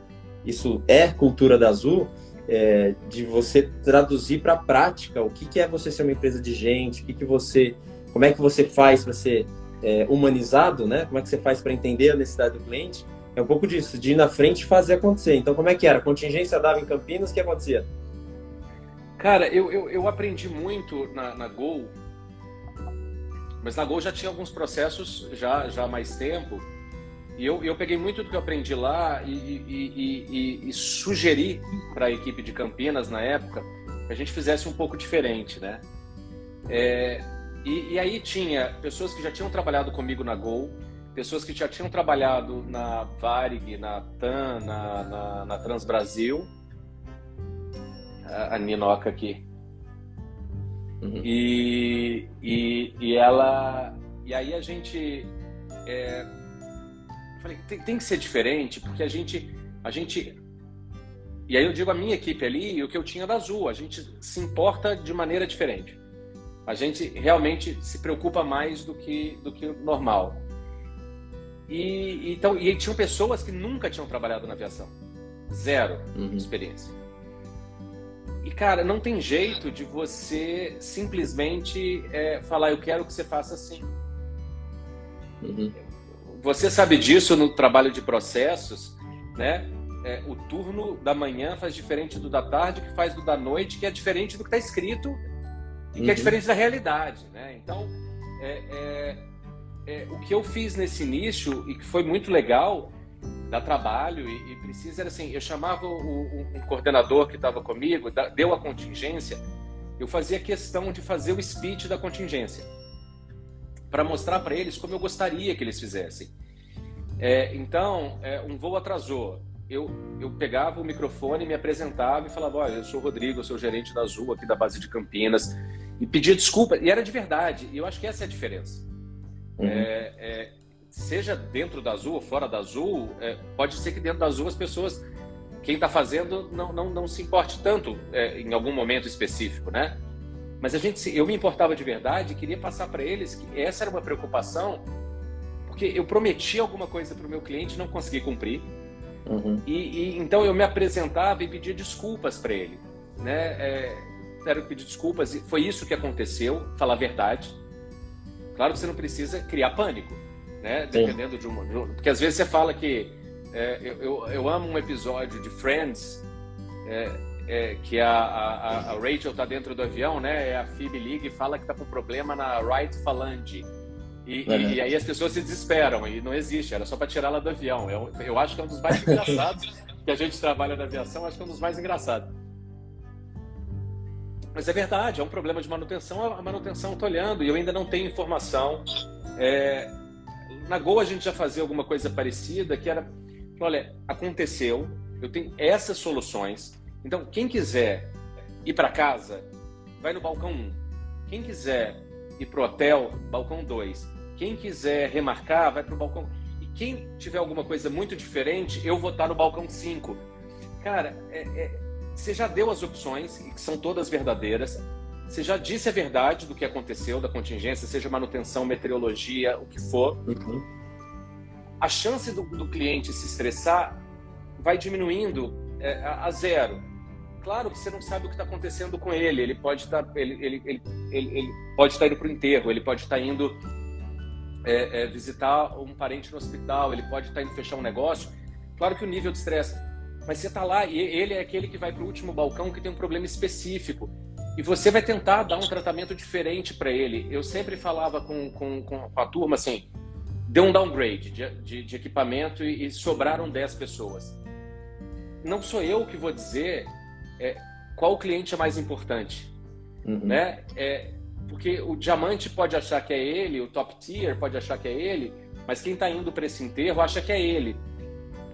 Isso é cultura da Azul, é, de você traduzir para a prática o que, que, é você ser uma empresa de gente, o que, que você, como é que você faz para ser é, humanizado, né? Como é que você faz para entender a necessidade do cliente? É um pouco disso, de ir na frente e fazer acontecer. Então, como é que era? Contingência dava em Campinas, o que acontecia? Cara, eu, eu, eu aprendi muito na, na Gol, mas na Gol já tinha alguns processos já, já há mais tempo. E eu, eu peguei muito do que eu aprendi lá e, e, e, e sugeri para a equipe de Campinas na época que a gente fizesse um pouco diferente, né? É, e, aí tinha pessoas que já tinham trabalhado comigo na Gol, pessoas que já tinham trabalhado na Varig, na TAM, na, na, na Trans Brasil a, Ninoca aqui. Uhum. E, e, e ela. E aí a gente. É, falei, tem, tem, que ser diferente, porque a gente. A gente. E aí eu digo a minha equipe ali e o que eu tinha da Azul. A gente se importa de maneira diferente. A gente realmente se preocupa mais do que, do que normal. E, então, e tinham pessoas que nunca tinham trabalhado na aviação. Zero uhum. experiência. E, cara, não tem jeito de você simplesmente é, falar, eu quero que você faça assim. Uhum. Você sabe disso no trabalho de processos, né? É, o turno da manhã faz diferente do da tarde, que faz do da noite, que é diferente do que está escrito e que é uhum. diferente da realidade, né? Então, é, é, é, o que eu fiz nesse início e que foi muito legal dá trabalho e, e precisa, era assim, eu chamava o, o um coordenador que estava comigo, da, deu a contingência, eu fazia questão de fazer o speech da contingência, para mostrar para eles como eu gostaria que eles fizessem. É, então, é, um voo atrasou, eu, eu pegava o microfone, me apresentava e falava, olha, eu sou o Rodrigo, eu sou o gerente da Azul aqui da base de Campinas, e pedia desculpa, e era de verdade, e eu acho que essa é a diferença. Uhum. É, é seja dentro da Azul ou fora da Azul, é, pode ser que dentro da Azul as pessoas, quem está fazendo, não, não, não se importe tanto é, em algum momento específico, né? Mas a gente, eu me importava de verdade e queria passar para eles que essa era uma preocupação, porque eu prometi alguma coisa para o meu cliente e não consegui cumprir. Uhum. E, e, então eu me apresentava e pedia desculpas para ele, né? É, quero pedir desculpas. Foi isso que aconteceu, falar a verdade. Claro que você não precisa criar pânico né? Dependendo de uma, Porque às vezes você fala que. É, eu, eu amo um episódio de Friends é, é, que a, a, a, Rachel tá dentro do avião, né? É a Phoebe liga e fala que tá com problema na right phalange. E, uhum. e, e, aí as pessoas se desesperam e não existe, era só para tirá-la do avião. Eu, eu acho que é um dos mais *laughs* engraçados que a gente trabalha na aviação, acho que é um dos mais engraçados. Mas é verdade, é um problema de manutenção, a manutenção está olhando e eu ainda não tenho informação. É, na Gol a gente já fazia alguma coisa parecida, que era, olha, aconteceu, eu tenho essas soluções. Então, quem quiser ir para casa, vai no balcão 1. Quem quiser ir para o hotel, balcão 2. Quem quiser remarcar, vai para o balcão. E quem tiver alguma coisa muito diferente, eu vou estar no balcão 5. Cara, é, é, você já deu as opções, que são todas verdadeiras. Você já disse a verdade do que aconteceu, da contingência, seja manutenção, meteorologia, o que for. Uhum. A chance do, do, cliente se estressar vai diminuindo é, a, a, zero. Claro que você não sabe o que está acontecendo com ele. Ele pode estar, tá, ele, ele, ele, ele, pode estar indo para o enterro, ele pode estar indo é, é, visitar um parente no hospital, ele pode estar indo fechar um negócio. Claro que o nível de estresse mas você está lá e ele é aquele que vai para o último balcão que tem um problema específico. E você vai tentar dar um tratamento diferente para ele. Eu sempre falava com, com, com, a turma assim: deu um downgrade de, de, de equipamento e, e, sobraram 10 pessoas. não sou eu que vou dizer é, qual cliente é mais importante, uhum. né? É, porque o diamante pode achar que é ele, o top tier pode achar que é ele, mas quem está indo para esse enterro acha que é ele.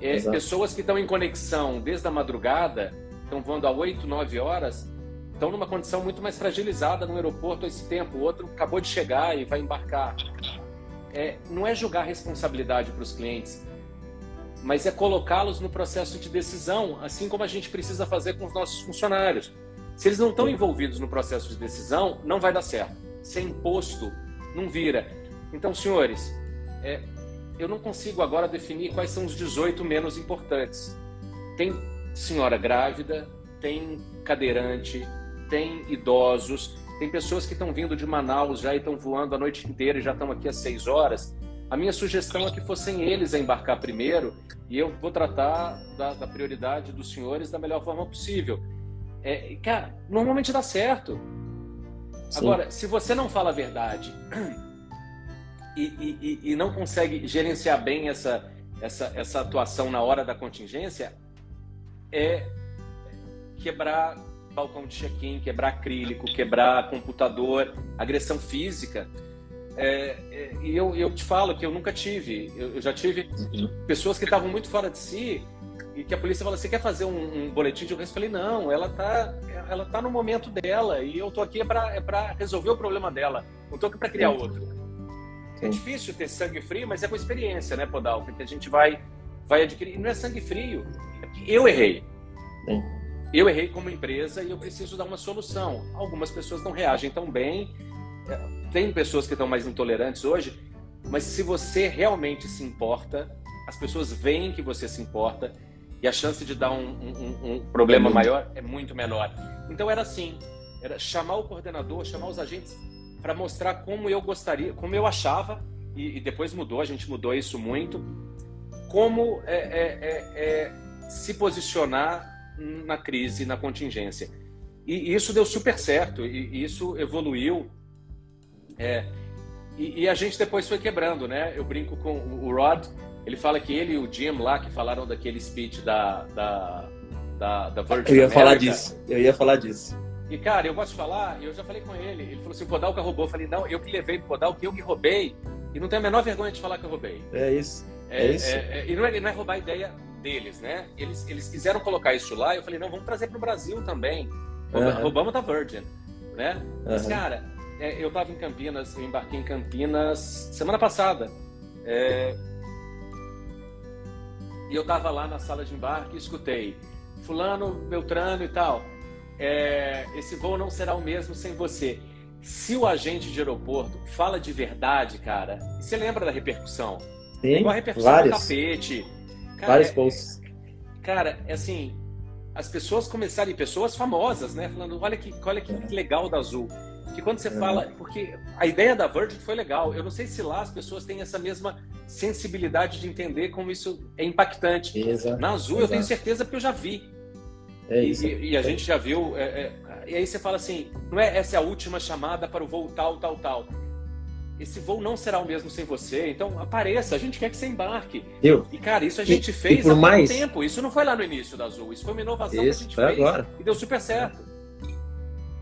É, pessoas que estão em conexão desde a madrugada, estão voando a 8, 9 horas, estão numa condição muito mais fragilizada no aeroporto a esse tempo. O outro acabou de chegar e vai embarcar. É, não é jogar responsabilidade para os clientes, mas é colocá-los no processo de decisão, assim como a gente precisa fazer com os nossos funcionários. Se eles não estão envolvidos no processo de decisão, não vai dar certo. Ser imposto não vira. Então, senhores, é, eu não consigo agora definir quais são os 18 menos importantes. Tem senhora grávida, tem cadeirante, tem idosos, tem pessoas que estão vindo de Manaus já e estão voando a noite inteira e já estão aqui às 6 horas. A minha sugestão é que fossem eles a embarcar primeiro e eu vou tratar da, da prioridade dos senhores da melhor forma possível. É, cara, normalmente dá certo. Sim. Agora, se você não fala a verdade *clears throat* e, e, e, não consegue gerenciar bem essa, essa, essa atuação na hora da contingência, é quebrar balcão de check-in, quebrar acrílico, quebrar computador, agressão física. É, é, e eu, eu te falo que eu nunca tive. Eu, eu já tive uhum. pessoas que estavam muito fora de si e que a polícia falou: você quer fazer um, um boletim de ocorrência? Eu falei: não, ela tá, ela tá no momento dela e eu tô aqui para é resolver o problema dela. Não tô aqui para criar outro. É difícil ter sangue frio, mas é com experiência, né, Podal? Porque a gente vai, vai adquirir. Não é sangue frio, é eu errei. Sim. Eu errei como empresa e eu preciso dar uma solução. Algumas pessoas não reagem tão bem tem pessoas que estão mais intolerantes hoje, mas se você realmente se importa, as pessoas veem que você se importa e a chance de dar um, um, um problema é maior é muito menor. Então era assim, era chamar o coordenador, chamar os agentes para mostrar como eu gostaria, como eu achava e, e, depois mudou, a gente mudou isso muito, como é, é, é, é se posicionar na crise, na contingência. E isso deu super certo, e isso evoluiu é, e, e, a gente depois foi quebrando, né? Eu brinco com o Rod, ele fala que ele e o Jim lá, que falaram daquele speech da, da, da, da Virgin Eu ia America, falar disso, eu ia falar disso. E, cara, eu gosto de falar, eu já falei com ele, ele falou assim, o Podalca roubou. Eu falei, não, eu que levei pro Podalca, eu que roubei, e não tenho a menor vergonha de falar que eu roubei. É isso, é, é isso. É, é, e não é, não é roubar a ideia deles, né? Eles, eles quiseram colocar isso lá, eu falei, não, vamos trazer pro Brasil também. Uhum. Roubamos da Virgin, né? Uhum. Mas, cara, é, eu estava em Campinas, eu embarquei em Campinas semana passada. É, e eu estava lá na sala de embarque e escutei fulano, Beltrano e tal. É, esse voo não será o mesmo sem você. Se o agente de aeroporto fala de verdade, cara, você lembra da repercussão? Sim, é igual a repercussão vários, do tapete. Cara, vários é, posts. Cara, é assim, as pessoas começarem, pessoas famosas, né? Falando, olha que, olha que legal da Azul que quando você fala. Porque a ideia da Virgin foi legal. Eu não sei se lá as pessoas têm essa mesma sensibilidade de entender como isso é impactante. Exato, Na Azul, exato. eu tenho certeza que eu já vi. É isso. E, e a gente já viu. É, é, e aí você fala assim: não é essa é a última chamada para o voo tal, tal, tal. Esse voo não será o mesmo sem você, então apareça, a gente quer que você embarque. Eu. E, cara, isso a gente e, fez e há mais... muito tempo. Isso não foi lá no início da Azul, isso foi uma inovação isso, que a gente fez agora. e deu super certo.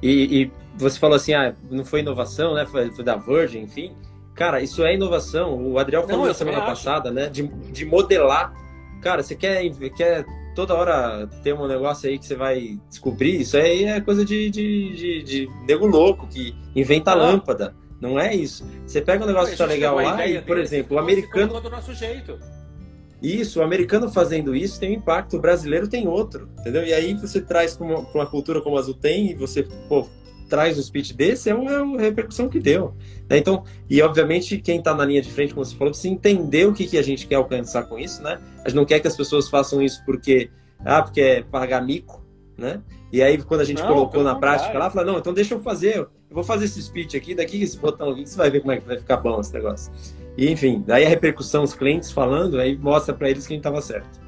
E, e, você falou assim, ah, não foi inovação, né? Foi, foi, da Virgin, enfim. Cara, isso é inovação. O Adriel falou não, na semana passada, né? De, de modelar. Cara, você quer, quer toda hora ter um negócio aí que você vai descobrir? Isso aí é coisa de, de, de, de nego louco que inventa não. lâmpada. Não é isso. Você pega um negócio que tá legal lá e, por exemplo, o americano. Do nosso jeito. Isso, o americano fazendo isso tem um impacto, o brasileiro tem outro, entendeu? E aí você traz para uma, uma, cultura como a Azul tem e você pô, traz o speech desse, é uma, é uma repercussão que deu. Né? Então, e obviamente quem está na linha de frente, como você falou, precisa entender o que, que a gente quer alcançar com isso, né? A gente não quer que as pessoas façam isso porque, ah, porque é pagar mico, né? E aí, quando a gente não, colocou na prática vai. lá, fala, não, então deixa eu fazer, eu vou fazer esse speech aqui, daqui esse botão aqui, você vai ver como é que vai ficar bom esse negócio. E, enfim, daí a repercussão, os clientes falando, aí mostra para eles que a gente estava certo.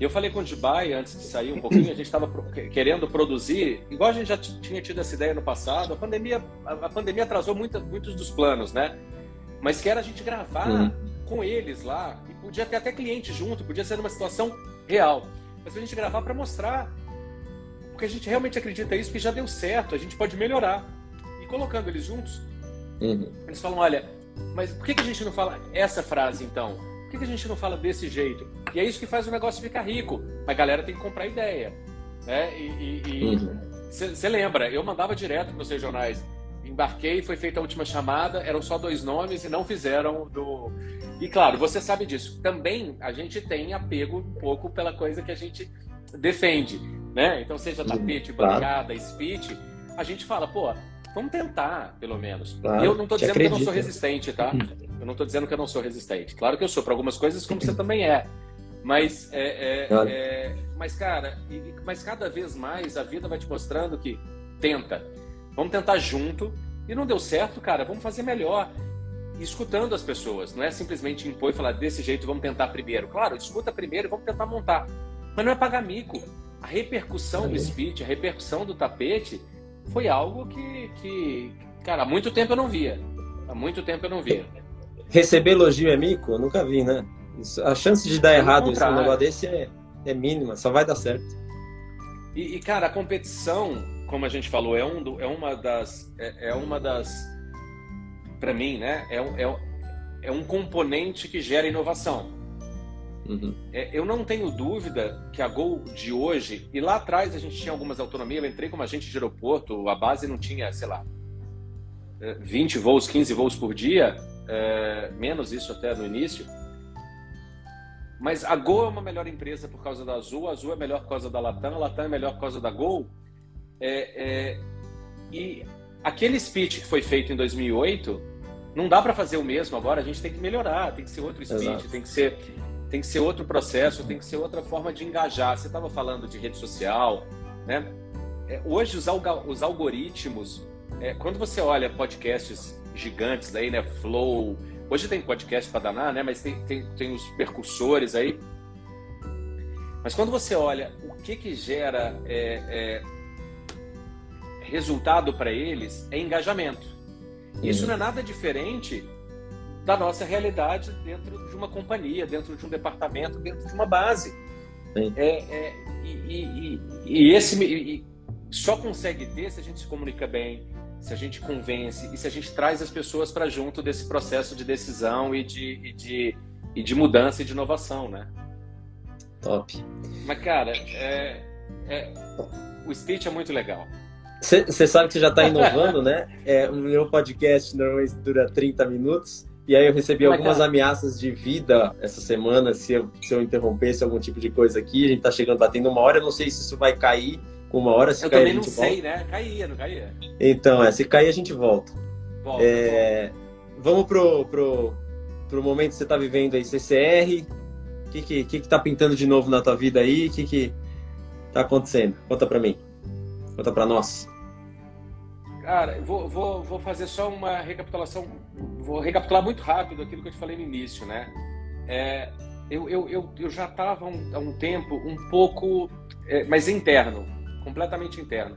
Eu falei com o Dubai antes de sair um pouquinho, a gente estava querendo produzir, igual a gente já tinha tido essa ideia no passado, a pandemia, a pandemia atrasou muito, muitos dos planos, né? Mas que era a gente gravar uhum. com eles lá, e podia ter até cliente junto, podia ser uma situação real. mas a gente gravar para mostrar. Porque a gente realmente acredita isso, que já deu certo, a gente pode melhorar. E colocando eles juntos, uhum. eles falam: olha, mas por que, que a gente não fala essa frase então? Por que, que a gente não fala desse jeito? E é isso que faz o negócio ficar rico. A galera tem que comprar ideia. Né? E você uhum. lembra, eu mandava direto para os regionais embarquei, foi feita a última chamada, eram só dois nomes e não fizeram do. E claro, você sabe disso. Também a gente tem apego um pouco pela coisa que a gente defende, né? Então, seja tapete, bancada, claro. speech, a gente fala, pô, vamos tentar, pelo menos. Claro, eu não estou dizendo que eu não sou resistente, tá? Eu não estou dizendo que eu não sou resistente. Claro que eu sou para algumas coisas, como você também é. Mas, é, é, é, mas cara, mas cada vez mais a vida vai te mostrando que tenta. Vamos tentar junto. E não deu certo, cara, vamos fazer melhor. escutando as pessoas, não é simplesmente impor e falar desse jeito, vamos tentar primeiro. Claro, escuta primeiro e vamos tentar montar. Mas não é pagar mico. A repercussão do speech, a repercussão do tapete, foi algo que, que, cara, há muito tempo eu não via. Há muito tempo eu não via. Receber elogio é mico? Eu nunca vi, né? Isso, a chance de dar é errado em um negócio desse é, é mínima, só vai dar certo. E, e, cara, a competição como a gente falou, é, um, é uma das. É, é uma das. Para mim, né? É, é, é um componente que gera inovação. Uhum. É, eu não tenho dúvida que a Gol de hoje, e lá atrás a gente tinha algumas autonomias, eu entrei como agente de aeroporto, a base não tinha, sei lá, 20 é, voos, 15 voos por dia, é, menos isso até no início. Mas a Gol é uma melhor empresa por causa da Azul, a Azul é melhor por causa da Latam, a Latam é melhor por causa da Gol. É, é, e aquele speech que foi feito em 2008, não dá para fazer o mesmo agora, a gente tem que melhorar, tem que ser outro speech, Exato. tem que ser tem que ser outro processo, tem que ser outra forma de engajar. Você estava falando de rede social, né? É, hoje os, alg os algoritmos, é, quando você olha podcasts gigantes aí, né? Flow, hoje tem podcast para danar, né? Mas tem, tem, tem os percussores aí. Mas quando você olha o que que gera é, é resultado para eles é engajamento. Isso não é nada diferente da nossa realidade dentro de uma companhia, dentro de um departamento, dentro de uma base. É, é, e, e, e, esse e só consegue ter se a gente se comunica bem, se a gente convence e se a gente traz as pessoas para junto desse processo de decisão e de, e de, e de mudança e de inovação, né? Top. Mas, cara, é, é, o speech é muito legal. Você sabe que você já está inovando, né? *laughs* É, o meu podcast normalmente dura 30 minutos. E aí eu recebi algumas ameaças de vida essa semana, se eu, se eu interrompesse algum tipo de coisa aqui. A gente está chegando, batendo uma hora. Eu não sei se isso vai cair com uma hora. Se eu cair, também não sei, né? Caía, não caía? Então, é, se cair a gente volta. Volta, é, volta. Vamos pro, pro, pro momento que você está vivendo aí, CCR. O que que, que que tá pintando de novo na tua vida aí? O que que tá acontecendo? Conta para mim. Conta para nós. Cara, vou, vou, vou fazer só uma recapitulação, vou recapitular muito rápido aquilo que eu te falei no início, né? É, eu, eu, eu, eu já estava há um, um, tempo um pouco, é, mas interno, completamente interno.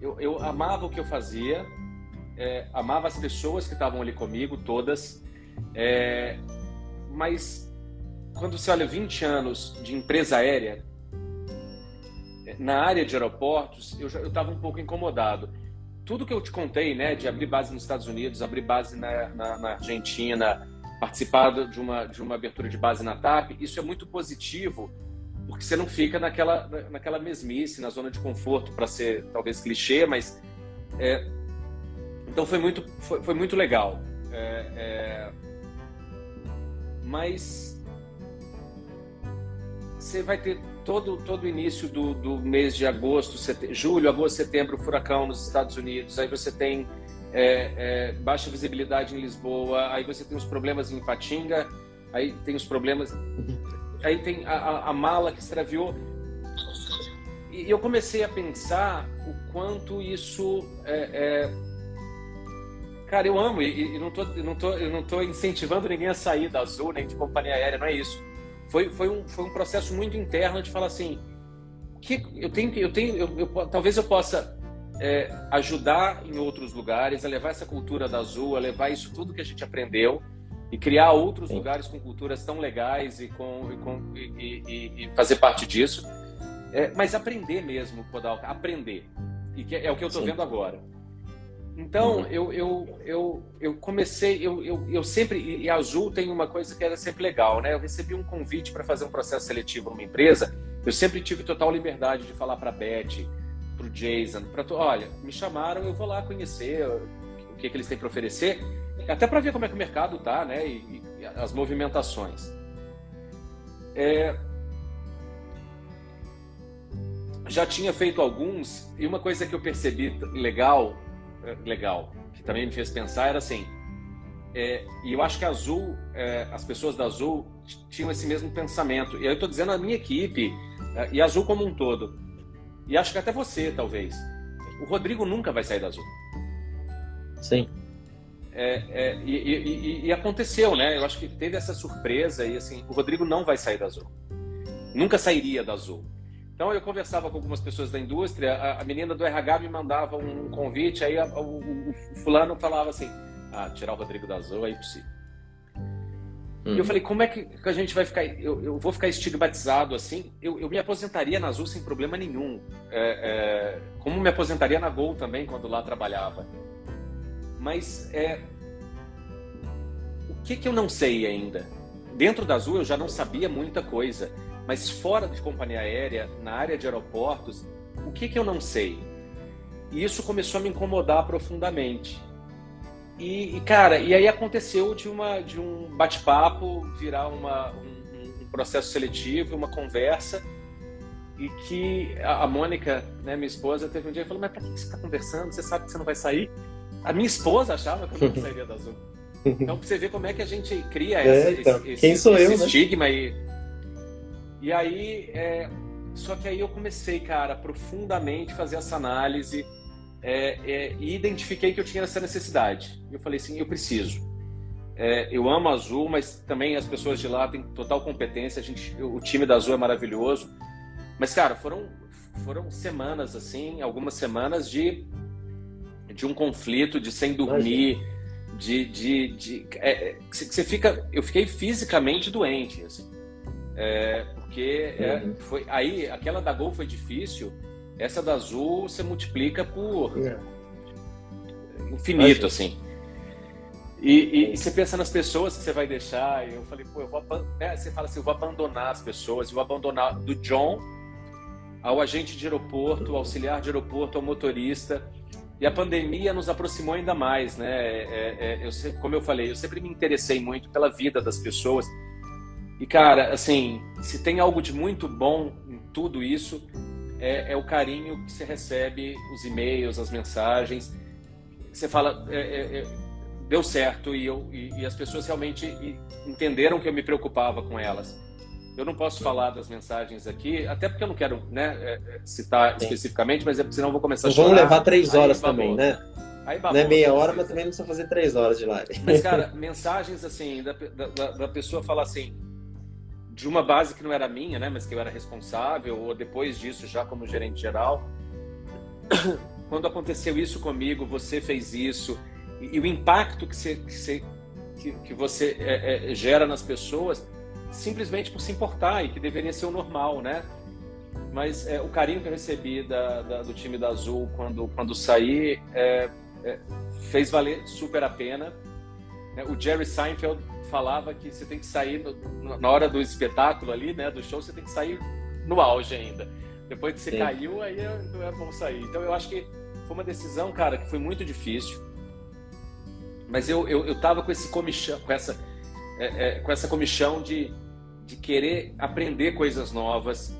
Eu, eu amava o que eu fazia, é, amava as pessoas que estavam ali comigo, todas, é, mas quando você olha 20 anos de empresa aérea, na área de aeroportos, eu estava um pouco incomodado. Tudo que eu te contei, né, de abrir base nos Estados Unidos, abrir base na, na, na Argentina, participar de uma, de uma abertura de base na TAP, isso é muito positivo, porque você não fica naquela, naquela mesmice, na zona de conforto, para ser talvez clichê, mas. É, então foi muito, foi, foi muito legal. É, é, mas você vai ter todo todo início do, do mês de agosto, julho, agosto, setembro, furacão nos Estados Unidos. Aí você tem é, é, baixa visibilidade em Lisboa. Aí você tem os problemas em Patinga. Aí tem os problemas. Aí tem a, a, a mala que extraviou. E eu comecei a pensar o quanto isso é, é Cara, eu amo e, e, não tô, não tô, eu não tô incentivando ninguém a sair da Azul nem de companhia aérea, não é isso foi, foi, um, foi um processo muito interno de falar assim, que eu tenho que eu tenho eu, eu, talvez eu possa é, ajudar em outros lugares a levar essa cultura da Azul, a levar isso tudo que a gente aprendeu e criar outros Sim. lugares com culturas tão legais e com, e, com e, e, e, fazer parte disso. É, mas aprender mesmo, Podal, aprender. E que é o que eu estou vendo agora. Então, uhum. eu, eu, eu, eu comecei, eu, eu, eu sempre, e a Azul tem uma coisa que era sempre legal, né? Eu recebi um convite para fazer um processo seletivo numa empresa, eu sempre tive total liberdade de falar para a Beth, para o Jason, para olha, me chamaram, eu vou lá conhecer o que, que eles têm para oferecer, até para ver como é que o mercado tá, né? E, e as movimentações. É, já tinha feito alguns e uma coisa que eu percebi legal, legal, que também me fez pensar era assim. É, e eu acho que a Azul, é, as pessoas da Azul tinham esse mesmo pensamento. E eu estou dizendo a minha equipe é, e a Azul como um todo. E acho que até você, talvez. O Rodrigo nunca vai sair da Azul. Sim. É, é, e, e, e, aconteceu, né? Eu acho que teve essa surpresa e assim, o Rodrigo não vai sair da Azul. Nunca sairia da Azul. Então eu conversava com algumas pessoas da indústria, a, a menina do RH me mandava um convite, aí a, o, o, o, fulano falava assim: "Ah, tirar o Rodrigo da Azul é impossível". E eu uhum. falei, como é que a gente vai ficar? Eu, eu vou ficar estigmatizado assim? Eu, eu, me aposentaria na Azul sem problema nenhum. É, é, como me aposentaria na Gol também, quando lá trabalhava. Mas é, o que, que eu não sei ainda? Dentro da Azul eu já não sabia muita coisa. Mas fora de companhia aérea, na área de aeroportos, o que, que eu não sei? E isso começou a me incomodar profundamente. E, e, cara, e aí aconteceu de, uma, de um bate-papo virar uma, um, um, processo seletivo, uma conversa, e que a, Mônica, né, minha esposa, teve um dia e falou: Mas pra que você está conversando? Você sabe que você não vai sair? A minha esposa achava que eu não sairia da Azul. *laughs* Então, pra você ver como é que a gente cria é, então, esse, Quem sou esse eu, né? estigma. Né? E, e aí, é, só que aí eu comecei, cara, profundamente fazer essa análise é, é, e identifiquei que eu tinha essa necessidade. Eu falei assim, eu preciso. É, eu amo a Azul, mas também as pessoas de lá têm total competência. A gente, o time da Azul é maravilhoso. Mas, cara, foram, foram semanas, assim, algumas semanas de, de um conflito, de sem dormir, de... de, de é, é você fica... Eu fiquei fisicamente doente, assim. É, porque é, uhum. foi aí aquela da Gol foi difícil essa da azul você multiplica por é. infinito, assim. E, e, e, você pensa nas pessoas que você vai deixar, e eu falei, pô, eu vou, né? você fala assim, eu vou abandonar as pessoas, eu vou abandonar do John ao agente de aeroporto, ao auxiliar de aeroporto, ao motorista. E a pandemia nos aproximou ainda mais, né? É, é, eu sempre, como eu falei, eu sempre me interessei muito pela vida das pessoas. E cara, assim, se tem algo de muito bom em tudo isso, é, é o carinho que você recebe, os e-mails, as mensagens. Você fala, é, é, é, deu certo e, eu, e, e, as pessoas realmente entenderam que eu me preocupava com elas. Eu não posso falar das mensagens aqui, até porque eu não quero né, é, é, citar Sim. especificamente, mas é porque senão eu vou começar a chorar. Vamos levar três horas também, né? Aí babou, não é meia hora, mas também não precisa fazer três horas de live. Mas, cara, *laughs* mensagens assim, da, da, da pessoa falar assim, de uma base que não era minha, né, mas que eu era responsável, ou depois disso já como gerente geral. *coughs* Quando aconteceu isso comigo, você fez isso, e, e o impacto que você, que você, que, que você é, é, gera nas pessoas, simplesmente por se importar, e que deveria ser o normal, né? Mas é, o carinho que eu recebi da, da, do time da Azul quando, quando saí é, é, fez valer super a pena. O Jerry Seinfeld falava que você tem que sair no, na hora do espetáculo ali, né, do show, você tem que sair no auge ainda. Depois que você Sim. caiu, aí é, não é bom sair. Então eu acho que foi uma decisão, cara, que foi muito difícil. Mas eu, eu, eu tava com esse comichão, com essa, é, é, com essa comichão de, de querer aprender coisas novas.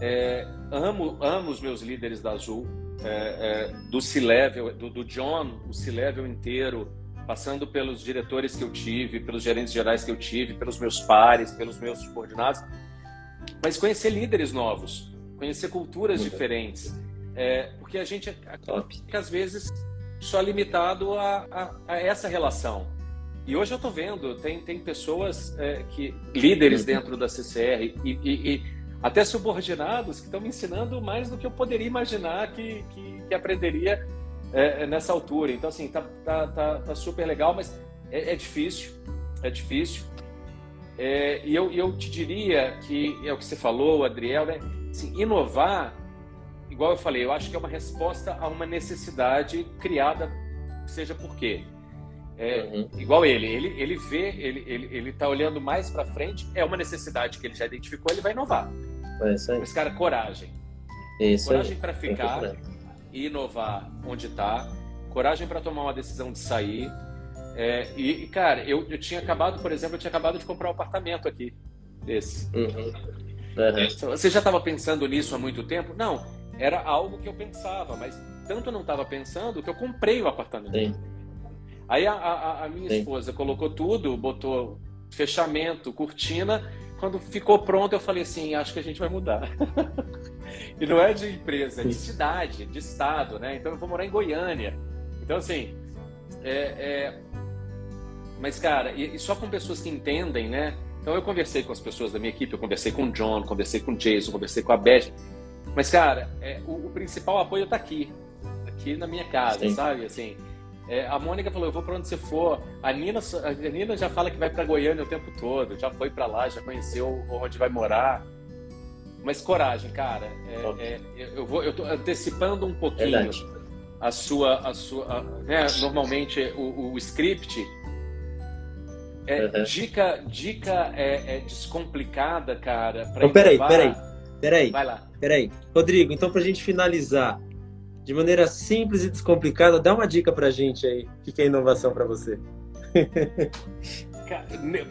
É, amo, amo os meus líderes da Azul, é, é, do C-Level, do, do John, o C-Level inteiro, passando pelos diretores que eu tive, pelos gerentes gerais que eu tive, pelos meus pares, pelos meus subordinados, mas conhecer líderes novos, conhecer culturas Muito diferentes, é, porque a gente fica às vezes só limitado a, a, a, essa relação. E hoje eu estou vendo, tem, tem pessoas é, que líderes uhum. dentro da CCR e, e, e até subordinados que estão me ensinando mais do que eu poderia imaginar que, que, que aprenderia é, é, nessa altura. Então, assim, tá, tá, tá, tá super legal, mas é, é, difícil, é difícil. É, e eu, eu te diria que é o que você falou, Adriel, né? Assim, inovar, igual eu falei, eu acho que é uma resposta a uma necessidade criada, seja por quê. É, uhum. Igual ele, ele, ele vê, ele, ele, ele tá olhando mais para frente, é uma necessidade que ele já identificou, ele vai inovar. É isso aí. Mas, cara, coragem. Isso coragem para ficar e inovar onde está, coragem para tomar uma decisão de sair. É, e, cara, eu, eu tinha acabado, por exemplo, eu tinha acabado de comprar um apartamento aqui, desse. Uhum. Uhum. Você já estava pensando nisso há muito tempo? Não, era algo que eu pensava, mas tanto não estava pensando que eu comprei o apartamento. Sim. Aí a, a, a minha Sim. esposa colocou tudo, botou fechamento, cortina. Quando ficou pronto, eu falei assim: acho que a gente vai mudar. *laughs* e não é de empresa, é de cidade, de estado, né? Então eu vou morar em Goiânia. Então, assim, é, é... mas, cara, e, e, só com pessoas que entendem, né? Então eu conversei com as pessoas da minha equipe, eu conversei com o John, conversei com o Jason, conversei com a Beth. Mas, cara, é, o, o principal apoio está aqui, aqui na minha casa, Sim. sabe? Assim, é, a Mônica falou: eu vou para onde você for. A Nina, a Nina já fala que vai para Goiânia o tempo todo, já foi para lá, já conheceu onde vai morar. Mas coragem, cara. É, é, eu vou, eu tô antecipando um pouquinho Verdade. a sua, a sua, a, né? Normalmente o, o script. É, uhum. Dica, dica é, é descomplicada, cara. Então, peraí, peraí, peraí. Vai lá. Peraí, Rodrigo. Então, para a gente finalizar, de maneira simples e descomplicada, dá uma dica pra gente aí. O que é inovação para você?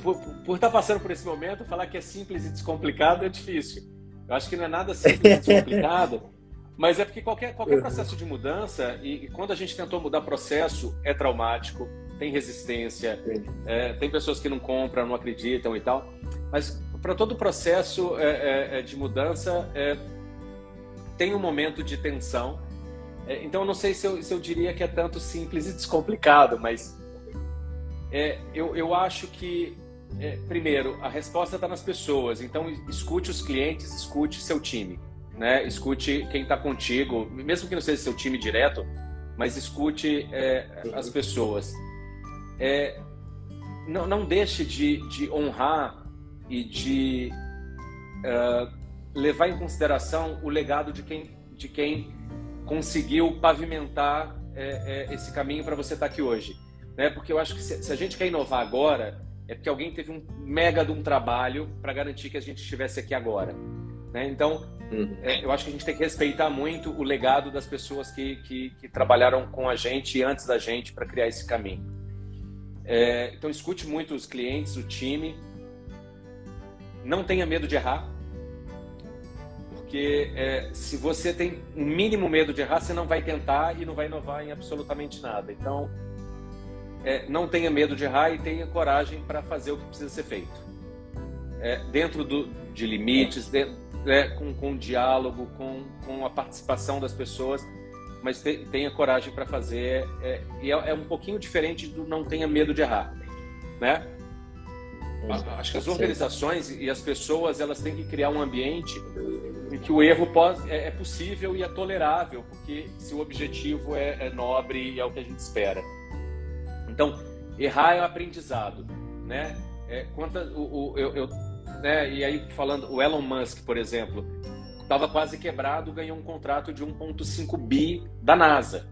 por, por estar tá passando por esse momento, falar que é simples e descomplicado é difícil. Eu acho que não é nada simples e descomplicado, *laughs* mas é porque qualquer, qualquer processo de mudança, e, e, quando a gente tentou mudar processo, é traumático, tem resistência, é, tem pessoas que não compram, não acreditam e tal. Mas para todo processo é, é, é, de mudança, é, tem um momento de tensão é, então, não sei se eu, se eu diria que é tanto simples e descomplicado, mas é, eu, eu acho que, é, primeiro, a resposta está nas pessoas. Então, escute os clientes, escute seu time. Né? Escute quem está contigo, mesmo que não seja seu time direto, mas escute é, as pessoas. É, não, não deixe de, de honrar e de uh, levar em consideração o legado de quem, de quem conseguiu pavimentar é, é, esse caminho para você estar tá aqui hoje. Né? Porque eu acho que se, se, a gente quer inovar agora, é porque alguém teve um mega de um trabalho para garantir que a gente estivesse aqui agora. Né? Então, uhum. é, eu acho que a gente tem que respeitar muito o legado das pessoas que, que, que trabalharam com a gente e antes da gente para criar esse caminho. É, então, escute muito os clientes, o time. Não tenha medo de errar porque é, se você tem um mínimo medo de errar, você não vai tentar e não vai inovar em absolutamente nada. Então, é, não tenha medo de errar e tenha coragem para fazer o que precisa ser feito. É, dentro do, de limites, é, com, com diálogo, com, com a participação das pessoas, mas te, tenha coragem para fazer. É, e é, é, um pouquinho diferente do não tenha medo de errar, né? Acho que as organizações e as pessoas elas têm que criar um ambiente em que o erro pode, é, é, possível e é tolerável, porque se o objetivo é, é nobre e é o que a gente espera. Então, errar é um aprendizado, né? É, quanta, o, o, eu, eu, né? E aí falando, o Elon Musk, por exemplo, estava quase quebrado, ganhou um contrato de 1,5 bi da NASA.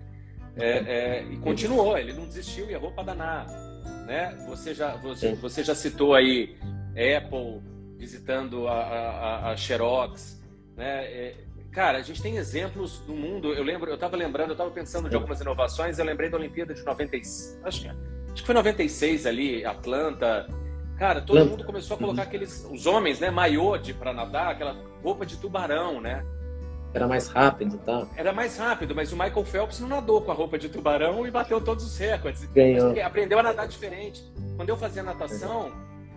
É, é, e continuou, ele não desistiu e errou para danar. Né? Você, já, você, você já citou aí Apple visitando a, a, a Xerox, né? É, cara, a gente tem exemplos no mundo. Eu lembro, eu estava lembrando, eu estava pensando de algumas inovações. Eu lembrei da Olimpíada de 96, acho que, acho que foi 96 ali, Atlanta. Cara, todo mundo começou a colocar aqueles, os homens, né, maiô de para nadar, aquela roupa de tubarão, né? Era mais rápido, tá? Era mais rápido, mas o Michael Phelps não nadou com a roupa de tubarão e bateu todos os recordes. Ganhou. Aprendeu a nadar diferente. Quando eu fazia natação,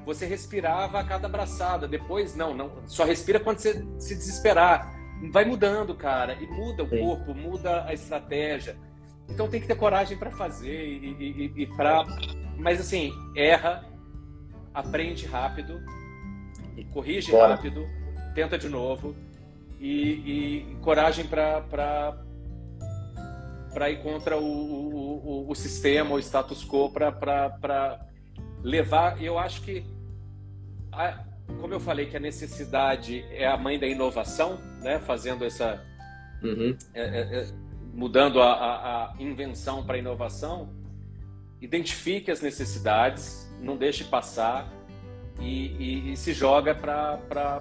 você respirava a cada abraçada. Depois, não, não. Só respira quando você se desesperar. Vai mudando, cara. E muda o Sim. corpo, muda a estratégia. Então tem que ter coragem para fazer e, e, e para. Mas assim, erra, aprende rápido, corrige Bora. rápido, tenta de novo e, e coragem para para ir contra o, o, o, o, sistema, o status quo, para levar. Eu acho que a, como eu falei que a necessidade é a mãe da inovação, né? Fazendo essa, uhum. é, é, é mudando a, a, a invenção para inovação, identifique as necessidades, não deixe passar e, e, e se joga para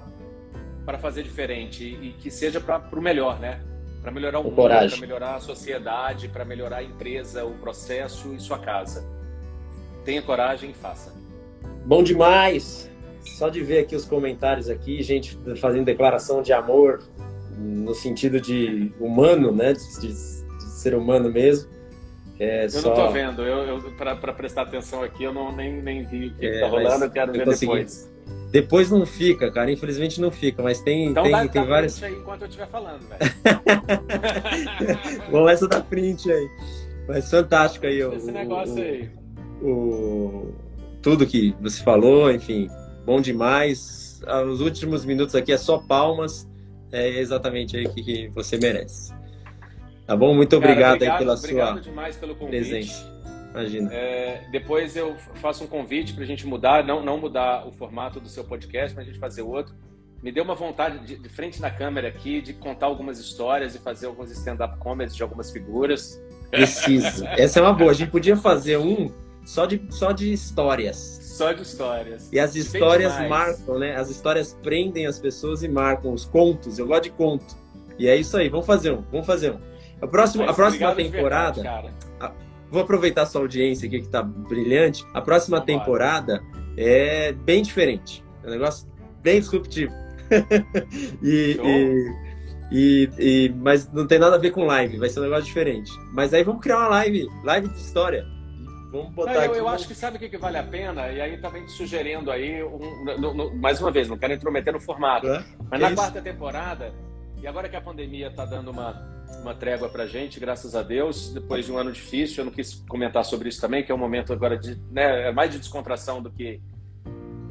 fazer diferente e que seja para o melhor, né? Para melhorar o mundo, para melhorar a sociedade, para melhorar a empresa, o processo e sua casa. Tenha coragem e faça. Bom demais! Só de ver aqui os comentários aqui, gente fazendo declaração de amor no sentido de humano, né? De, de, de ser humano mesmo. É, eu só... não tô vendo, eu, eu para prestar atenção aqui, eu não, nem, nem vi o que, é, que tá rolando, eu quero ver depois. Depois não fica, cara. Infelizmente não fica, mas tem, então tem, dá, tem dá várias. Print aí enquanto eu estiver falando, velho. *laughs* Vamos essa da print aí. Mas fantástico aí, Esse o, negócio o, aí. O, tudo que você falou, enfim, bom demais. Ah, os últimos minutos aqui é só palmas. É exatamente aí que, que você merece. Tá bom? Muito obrigado, Cara, obrigado aí pela obrigado sua demais pelo convite. presença. Imagina. É, depois eu faço um convite para a gente mudar, não, não mudar o formato do seu podcast, mas a gente fazer outro. Me deu uma vontade de, de frente na câmera aqui de contar algumas histórias e fazer alguns stand-up comedies de algumas figuras. Preciso. Essa é uma boa. A gente podia fazer um só de, só de histórias. Só de histórias. E as histórias marcam, né? As histórias prendem as pessoas e marcam os contos. Eu gosto de conto. E é isso aí. Vamos fazer um. Vamos fazer um. A próxima, a próxima temporada. Verdade, vou aproveitar sua audiência aqui que está brilhante. A próxima Vamos temporada lá. é bem diferente. É um negócio bem disruptivo. *laughs* e, e, e, mas não tem nada a ver com live, vai ser um negócio diferente. Mas aí vamos criar uma live, live de história. Vamos botar não, eu, eu acho que sabe o que, que, vale a pena? E aí também te sugerindo aí, um, no, no, mais uma vez, não quero intrometer no formato. É? Mas na quarta temporada, e agora que a pandemia está dando uma, uma trégua para a gente, graças a Deus, depois de um ano difícil, eu não quis comentar sobre isso também, que é um momento agora de né, é mais de descontração do que.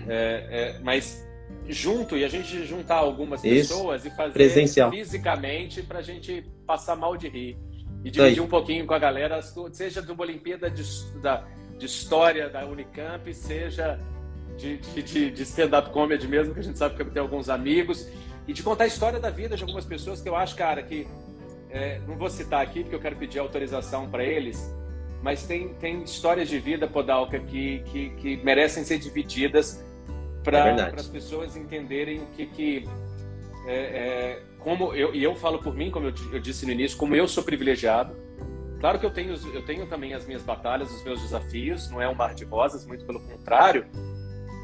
É, é, mas junto e a gente juntar algumas isso. pessoas e fazer Presencial. fisicamente para a gente passar mal de rir e dividir um pouquinho com a galera, seja de uma Olimpíada de, da, de História da Unicamp, seja de, de, de stand-up comedy mesmo, que a gente sabe que tem alguns amigos e de contar a história da vida de algumas pessoas que eu acho, cara, que é, não vou citar aqui porque eu quero pedir autorização para eles, mas tem, tem histórias de vida, Podalca, que, que, que merecem ser divididas para é as pessoas entenderem o que. que é, é, como eu, e eu falo por mim, como eu, eu disse no início, como eu sou privilegiado. Claro que eu tenho, eu tenho também as minhas batalhas, os meus desafios, não é um mar de rosas, muito pelo contrário,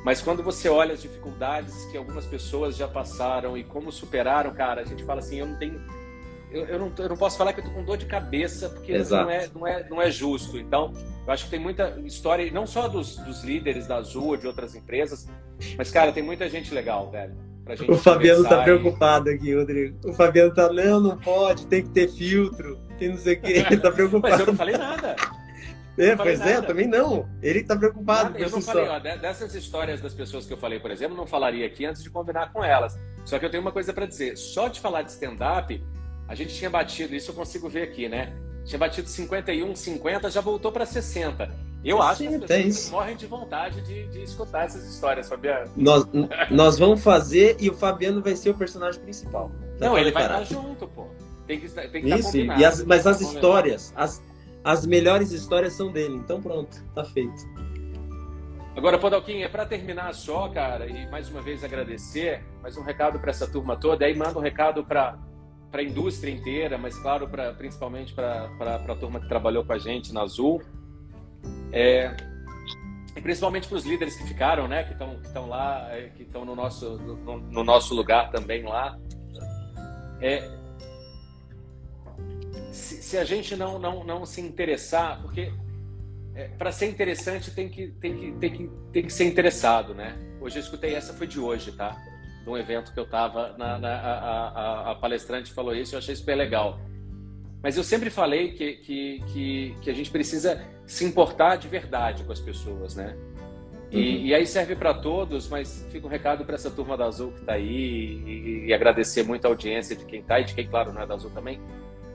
mas quando você olha as dificuldades que algumas pessoas já passaram e como superaram, cara, a gente fala assim, eu não tenho. Eu, eu, não, eu não posso falar que eu tô com dor de cabeça, porque não é, não, é, não é justo. Então, eu acho que tem muita história, não só dos, dos líderes da Azul ou de outras empresas, mas, cara, tem muita gente legal, velho. o Fabiano tá preocupado aqui, Rodrigo. O Fabiano tá, não, não pode, tem que ter filtro, tem não sei o quê. Ele tá preocupado. *laughs* mas eu não falei nada. É, pois nada. é, também não. Ele está preocupado nada, Eu não falei, ó, dessas histórias das pessoas que eu falei, por exemplo, não falaria aqui antes de combinar com elas. Só que eu tenho uma coisa para dizer. Só de falar de stand-up, a gente tinha batido, isso eu consigo ver aqui, né? Tinha batido 51, 50, já voltou para 60. Eu acho Sim, que as pessoas morrem de vontade de, de, escutar essas histórias, Fabiano. Nós, *laughs* nós vamos fazer e o Fabiano vai ser o personagem principal. Não, ele vai estar junto, pô. Tem que, tem que Isso, estar e as, mas as histórias, as, as melhores histórias são dele. Então pronto, tá feito. Agora, Podalquinha, é para terminar só, cara, e mais uma vez agradecer, mais um recado para essa turma toda, aí manda um recado para para a indústria inteira, mas claro, pra, principalmente para a turma que trabalhou com a gente na Azul. É, e principalmente para os líderes que ficaram, né, que estão que lá, é, que estão no nosso, no, no, nosso lugar também lá. É, se, se a gente não, não, não se interessar, porque é, para ser interessante tem que, tem, que, tem, que, tem que ser interessado, né? Hoje eu escutei, essa foi de hoje, tá? De um evento que eu estava, a, a, palestrante falou isso, eu achei super legal. Mas eu sempre falei que, que, que, que a gente precisa se importar de verdade com as pessoas, né? E, uhum. e, aí serve para todos, mas fica um recado para essa turma da Azul que está aí e, e, agradecer muito a audiência de quem está e de quem, claro, não é da Azul também,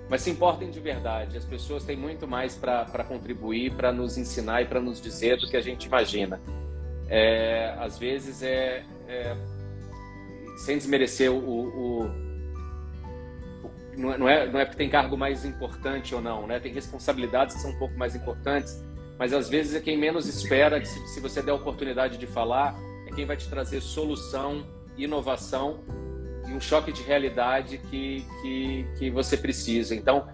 mas se importem de verdade. As pessoas têm muito mais para contribuir, para nos ensinar e para nos dizer do que a gente imagina. é, às vezes é, é, sem desmerecer o, o, o não é, não é porque tem cargo mais importante ou não, né? Tem responsabilidades que são um pouco mais importantes, mas às vezes é quem menos espera que se, se você der a oportunidade de falar, é quem vai te trazer solução, inovação e um choque de realidade que, que, que você precisa. Então,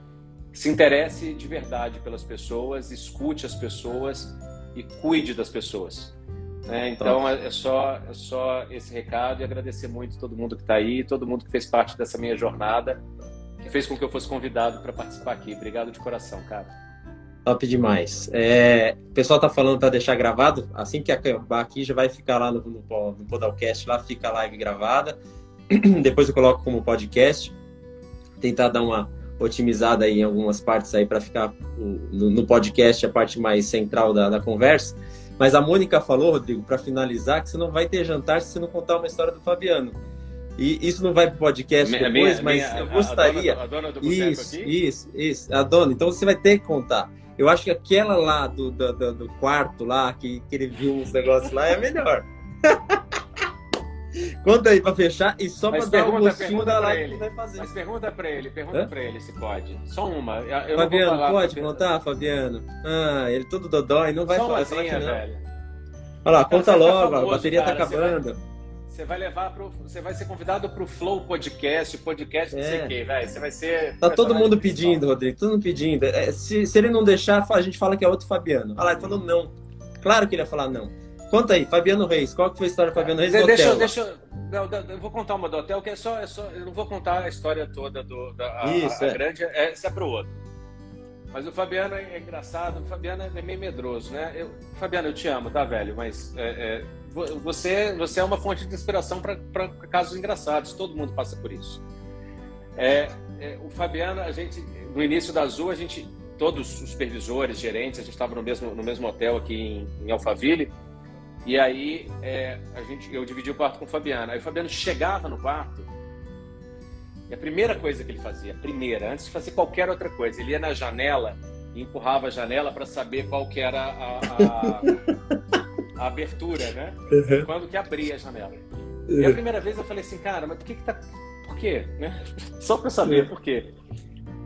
se interesse de verdade pelas pessoas, escute as pessoas e cuide das pessoas. Né? Então é, é, só, é só esse recado e agradecer muito todo mundo que está aí, todo mundo que fez parte dessa minha jornada, que fez com que eu fosse convidado para participar aqui. Obrigado de coração, cara. Top demais. É, o pessoal tá falando para deixar gravado. Assim que acabar aqui, já vai ficar lá no, no, no Podalcast, lá fica a live gravada. *clears throat* Depois eu coloco como podcast. Tentar dar uma otimizada aí em algumas partes aí para ficar no, no, podcast a parte mais central da, da conversa. Mas a Mônica falou, Rodrigo, para finalizar, que você não vai ter jantar se você não contar uma história do Fabiano. E isso não vai para o podcast minha, depois, minha, mas minha, eu gostaria. A dona, a dona isso, aqui? isso, isso, a dona. Então você vai ter que contar. Eu acho que aquela lá do, do, do, do quarto lá, que, que ele viu uns negócios lá, é melhor. *laughs* Conta aí para fechar e só para dar um gostinho da live que vai fazer. Mas pergunta para ele, pergunta para ele se pode. Só uma. Eu Fabiano, pode porque... contar, Fabiano? Ah, ele todo dodói, não vai só falar. Velho. Olha lá, conta logo, famoso, a bateria tá cara, tá acabando. Você vai, levar pro, você vai ser convidado pro Flow Podcast, podcast não é. sei o quê, velho. Você vai ser. Tá todo mundo pedindo, Rodrigo, todo mundo pedindo. É, se, se ele não deixar, a gente fala que é outro Fabiano. Olha lá, ele falou não. Claro que ele ia falar não. Conta aí, Fabiano Reis, qual que foi a história do Fabiano Reis de, deixa, hotel? Deixa, não, eu vou contar uma do hotel, que é só, é só eu não vou contar a história toda do da a, Isso, a, a é. grande, é, essa é para o outro. Mas o Fabiano é, é, engraçado, o Fabiano é meio medroso, né? Eu, Fabiano, eu te amo, tá, velho? Mas é, é, você, você é uma fonte de inspiração para casos engraçados, todo mundo passa por isso. É, é, o Fabiano, a gente, no início da Azul, a gente, todos os supervisores, gerentes, a gente estava no mesmo, no mesmo hotel aqui em, em Alphaville, e aí é, a gente, eu dividi o quarto com o Fabiano. Aí o Fabiano chegava no quarto e a primeira coisa que ele fazia, primeira, antes de fazer qualquer outra coisa, ele ia na janela e empurrava a janela para saber qual que era a, a, a abertura, né? Uhum. Quando que abria a janela. Uhum. E a primeira vez eu falei assim, cara, mas por que que tá... Por quê? Né? *laughs* Só para saber uhum. por quê.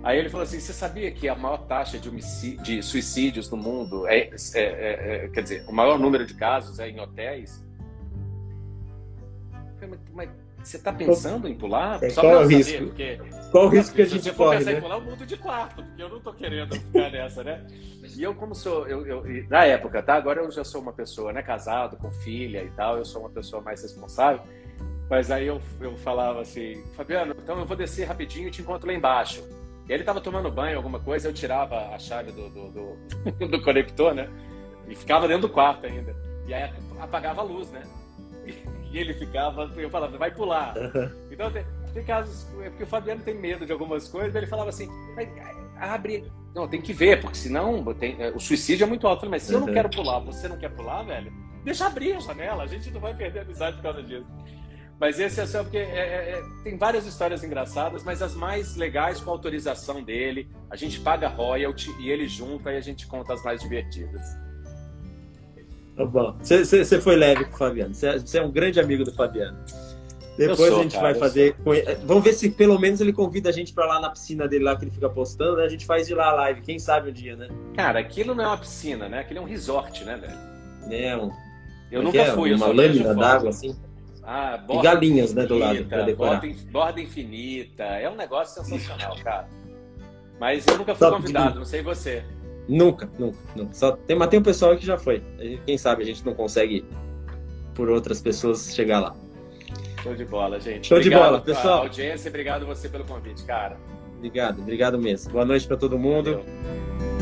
Aí ele falou assim: você sabia que a maior taxa de, de suicídios no mundo é, é, é, é, quer dizer, o maior número de casos é em hotéis? Mas, mas você está pensando em pular? É, Só qual o risco? Porque, qual o risco que a gente corre? Se você for pensar né? em pular, eu mudo de quarto, porque eu não estou querendo ficar nessa, né? E eu, como sou, eu, eu, na época, tá? Agora eu já sou uma pessoa, né? Casado, com filha e tal, eu sou uma pessoa mais responsável. Mas aí eu, eu falava assim, Fabiano, então eu vou descer rapidinho e te encontro lá embaixo. E ele estava tomando banho, alguma coisa, eu tirava a chave do, do, do, *laughs* do, conector, né? E ficava dentro do quarto ainda. E aí apagava a luz, né? *laughs* E ele ficava, eu falava, vai pular. Então tem, tem casos, é porque o Fabiano tem medo de algumas coisas, ele falava assim, abre. Não, tem que ver, porque senão tem, é, o suicídio é muito alto. Mas se eu não quero pular, você não quer pular, velho, deixa abrir a janela, a gente não vai perder a amizade por causa disso. Mas esse é só porque é, é, é, tem várias histórias engraçadas, mas as mais legais com autorização dele. A gente paga royalty e ele junta e a gente conta as mais divertidas. Tá bom. Você foi leve com o Fabiano. Você é um grande amigo do Fabiano. Depois sou, a gente cara, vai fazer. Sou. Vamos ver se pelo menos ele convida a gente para lá na piscina dele lá que ele fica postando, né? A gente faz de lá a live, quem sabe um dia, né? Cara, aquilo não é uma piscina, né? Aquilo é um resort, né, velho? É um. Eu nunca é? fui, uma lâmina d'água assim. Ah, e galinhas, infinita, né, do lado, para decorar. Borda, borda, infinita. É um negócio sensacional, cara. Mas eu nunca fui convidado, não sei você. Nunca, nunca, nunca. Só tem, mas tem um pessoal que já foi. Quem sabe a gente não consegue, por outras pessoas, chegar lá. Show de bola, gente. Show obrigado de bola, pessoal. audiência, obrigado você pelo convite, cara. Obrigado, obrigado mesmo. Boa noite para todo mundo. Valeu.